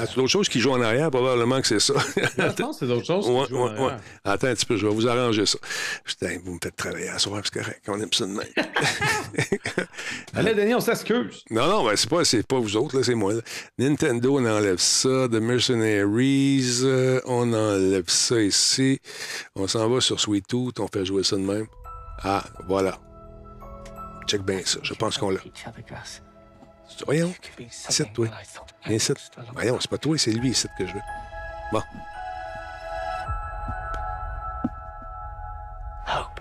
Ah, c'est d'autres choses qui jouent en arrière, probablement que c'est ça. Attends, c'est d'autres choses. Ouais, ouais, ouais. Attends un petit peu, je vais vous arranger ça. Putain, vous me faites travailler à soir, c'est correct, on aime ça de même. Allez, Denis, on s'excuse. Non, non, ben, c'est pas, c'est pas vous autres, là, c'est moi. Là. Nintendo, on enlève ça. The Mercenaries, euh, on enlève ça ici. On s'en va sur Sweet Tooth, on fait jouer ça de même. Ah, voilà. Check bien ça, je pense qu'on l'a. Voyons. C'est toi. Viens ici. Voyons, c'est pas toi, c'est lui ici que je veux. Bon. Hope.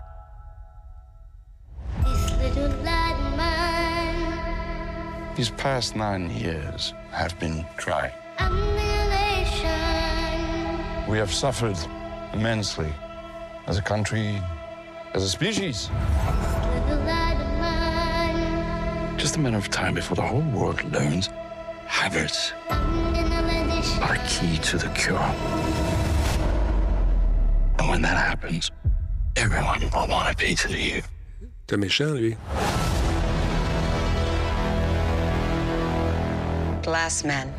These past nine years have been trying. We have suffered immensely as a country, as a species. Just a matter of time before the whole world learns habits are key to the cure. And when that happens, everyone will want a piece of you. T'es méchant, lui. Glass men.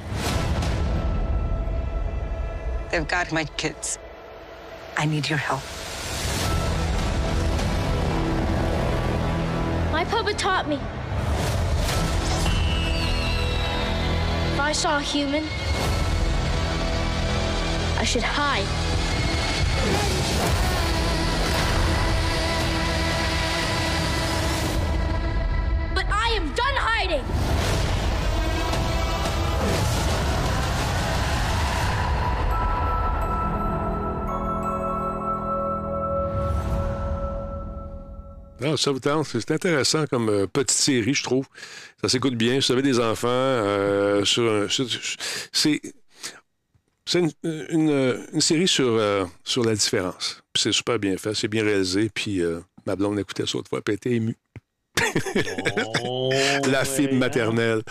They've got my kids. I need your help. My papa taught me I saw a human, I should hide. But I am done hiding! Non, ça vous tente. C'est intéressant comme euh, petite série, je trouve. Ça s'écoute bien. Vous avez des enfants, euh, sur, c'est c'est une, une, série sur, euh, sur la différence. C'est super bien fait, c'est bien réalisé. Puis ma blonde écoutait ça autrefois, puis elle était émue. Oh, la fibre maternelle.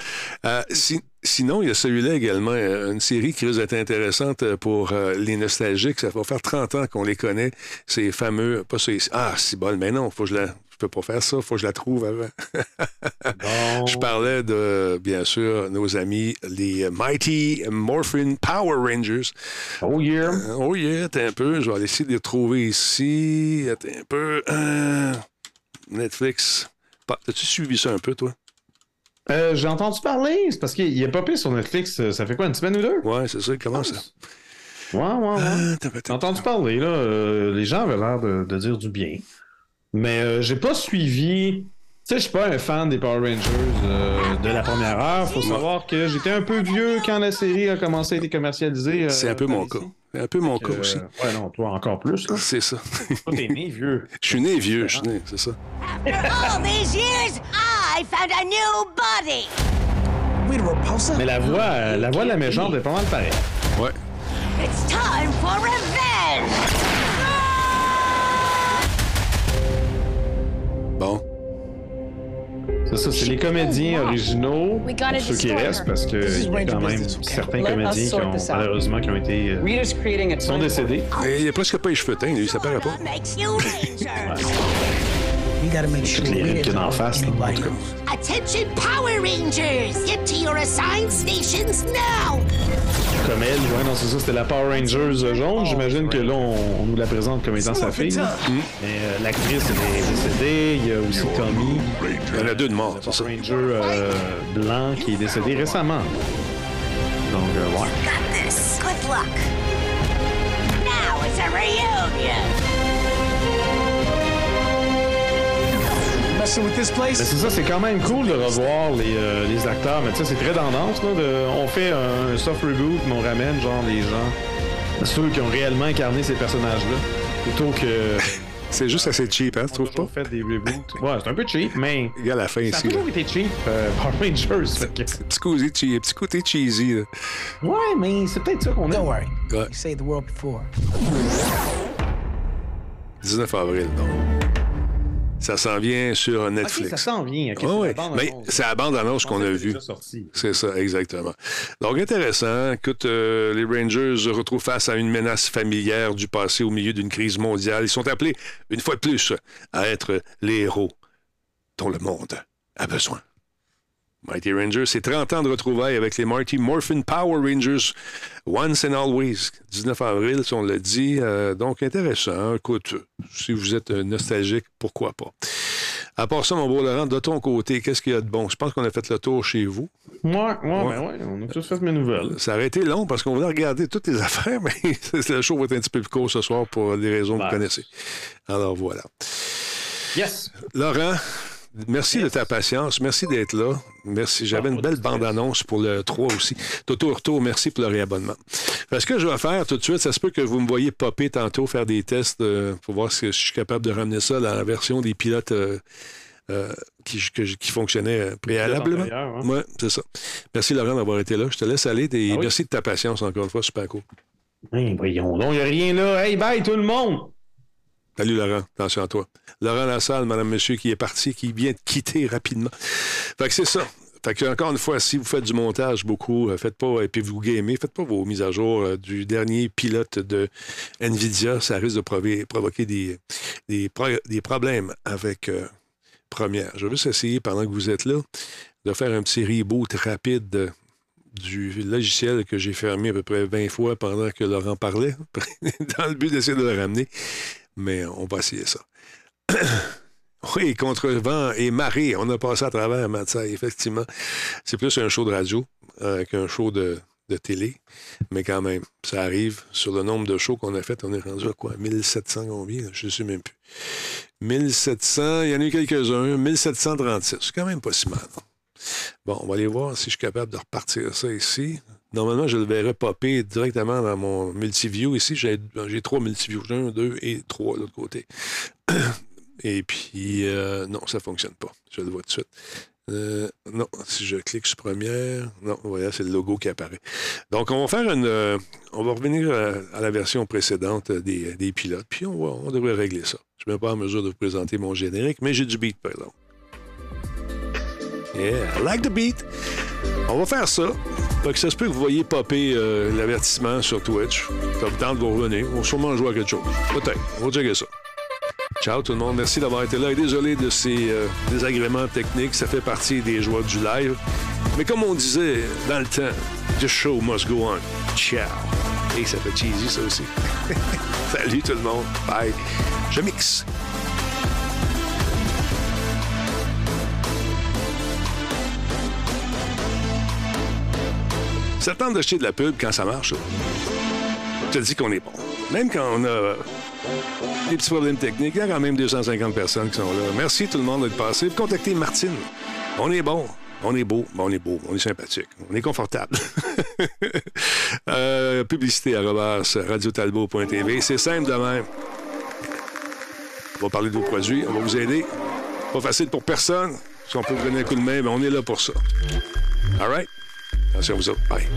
Sinon, il y a celui-là également, une série qui risque d'être intéressante pour les nostalgiques. Ça va faire 30 ans qu'on les connaît, ces fameux... Pas ces, ah, c'est bon, mais non, faut que je la peux pas faire ça, il faut que je la trouve avant. Je parlais de, bien sûr, nos amis, les Mighty Morphin Power Rangers. Oh yeah. Euh, oh yeah, attends un peu, je vais essayer de les trouver ici. Attends un peu. Euh, Netflix. As-tu suivi ça un peu, toi? Euh, j'ai entendu parler, c'est parce qu'il a pas pris sur Netflix, ça fait quoi, une semaine ou deux? Ouais, c'est ça, comment ça? Ouais, ouais, ouais. J'ai entendu parler, là. les gens avaient l'air de, dire du bien. Mais euh, j'ai pas suivi. Tu sais, je suis pas un fan des Power Rangers euh, de la première heure. Faut savoir que j'étais un peu vieux quand la série a commencé à être commercialisée. Euh, c'est un peu mon cas. C'est un peu mon cas aussi. ouais, non, toi encore plus. C'est ça. toi, t'es né vieux. Je suis né vieux, je suis né, c'est ça. All these years, I found a new body. Mais la voix, la voix de la méchante est pas mal pareille. Ouais. It's time for revenge! Bon. C'est ça, c'est les comédiens originaux, pour ceux qui restent, parce qu'il y a quand même certains comédiens qui ont, malheureusement, qui ont été, euh, sont décédés. il a presque pas les cheveux teints, lui, ça paraît pas. You gotta make sure les qu'il y a en face, Attention Power Rangers! Get to your assigned stations now! Comme elle, ouais, non, c'est ça, c'était la Power Rangers jaune. J'imagine que là, on, nous la présente comme étant sa fille. Mais euh, l'actrice est décédée. Il y a aussi Tommy. Il y en a deux de morts, c'est ça. Ranger euh, blanc qui est décédé récemment. Donc, euh, ouais. Good luck. Now it's a reunion. C'est ça, c'est quand même cool de revoir les, euh, les acteurs, mais tu sais, c'est très tendance. Là, de, on fait un, soft reboot, mais on ramène genre les gens, ceux qui ont réellement incarné ces personnages-là, plutôt que. C'est juste assez cheap, hein, tu trouves pas? fait des reboots. Ouais, c'est un peu cheap, mais. Il y a la fin ici. Ça a toujours été cheap, euh, Power Rangers. Petit, côté, petit côté cheesy. Là. Ouais, mais c'est peut-être ça qu'on a. Don't worry. Ouais. You saved the world before. 19 avril, donc. Ça s'en vient sur Netflix. ça s'en vient. Mais c'est la bande-annonce qu'on a vue. C'est ça, exactement. Donc, intéressant. Écoute, euh, les Rangers se retrouvent face à une menace familière du passé au milieu d'une crise mondiale. Ils sont appelés, une fois de plus, à être les héros dont le monde a besoin. Mighty Rangers, c'est 30 ans de retrouvailles avec les Mighty Morphin Power Rangers, Once and Always, 19 avril, si on l'a dit. Euh, donc, intéressant. Écoute, si vous êtes nostalgique, pourquoi pas? À part ça, mon beau Laurent, de ton côté, qu'est-ce qu'il y a de bon? Je pense qu'on a fait le tour chez vous. Ouais, ouais, ouais. Ben ouais on a tous fait mes nouvelles. Ça aurait été long parce qu'on voulait regarder toutes les affaires, mais le show va être un petit peu plus court ce soir pour les raisons que vous connaissez. Alors voilà. Yes. Laurent, Merci de ta patience. Merci d'être là. Merci. J'avais une belle bande-annonce pour le 3 aussi. Toto Retour, merci pour le réabonnement. Parce que je vais faire tout de suite, ça se peut que vous me voyez popper tantôt, faire des tests euh, pour voir si je suis capable de ramener ça dans la version des pilotes euh, euh, qui, qui fonctionnaient préalablement. Oui, c'est ça. Merci Laurent d'avoir été là. Je te laisse aller et ah merci de ta patience encore une fois, super cool. voyons donc, il n'y a rien là. Hey, bye tout le monde! Salut Laurent, attention à toi. Laurent Lassalle, madame, monsieur, qui est parti, qui vient de quitter rapidement. Fait que c'est ça. Fait que, encore une fois, si vous faites du montage beaucoup, euh, faites pas, et puis vous gamez, faites pas vos mises à jour euh, du dernier pilote de NVIDIA. Ça risque de provoquer des, des, problèmes avec euh, Première. Je vais juste essayer, pendant que vous êtes là, de faire un petit reboot rapide du logiciel que j'ai fermé à peu près 20 fois pendant que Laurent parlait, dans le but d'essayer de le ramener mais on va essayer ça. oui, contre vent et marée, on a passé à travers Matsai, effectivement. C'est plus un show de radio euh, qu'un show de, télé, mais quand même, ça arrive. Sur le nombre de shows qu'on a fait, on est rendu à quoi? 1700 combien? Je ne sais même plus. 1700, il y en a eu quelques-uns, 1736. C'est quand même pas si mal. Bon, on va aller voir si je suis capable de repartir ça ici. Normalement, je le verrais popper directement dans mon multiview. Ici, j'ai trois multiviews. Un, deux et trois de l'autre côté. Et puis, euh, non, ça ne fonctionne pas. Je le vois tout de suite. Euh, non, si je clique sur première, non, voilà, c'est le logo qui apparaît. Donc, on va faire une. Euh, on va revenir à, la version précédente des, des, pilotes, puis on, va, devrait régler ça. Je ne suis même pas en mesure de vous présenter mon générique, mais j'ai du beat, par exemple. Yeah, I like the beat. On va faire ça. Fait que ça se peut que vous voyez popper euh, l'avertissement sur Twitch. Ça vous tente de vous revenir. On va sûrement jouer à quelque chose. Peut-être. On va checker ça. Ciao tout le monde. Merci d'avoir été là. Désolé de ces euh, désagréments techniques. Ça fait partie des joies du live. Mais comme on disait dans le temps, the show must go on. Ciao. Et ça fait cheesy, ça aussi. Salut tout le monde. Bye. Je mixe. Ça tente d'acheter de la pub quand ça marche. Je te dis qu'on est bon. Même quand on a des petits problèmes techniques, il y a quand même 250 personnes qui sont là. Merci tout le monde d'être passé. Contactez Martine. On est bon. On est beau, on est beau, on est sympathique, on est confortable. euh, publicité à radiotalbo.tv. C'est simple de même. On va parler de vos produits, on va vous aider. Pas facile pour personne. Si on peut vous donner un coup de main, mais on est là pour ça. All right? Attention à vous autres. Bye.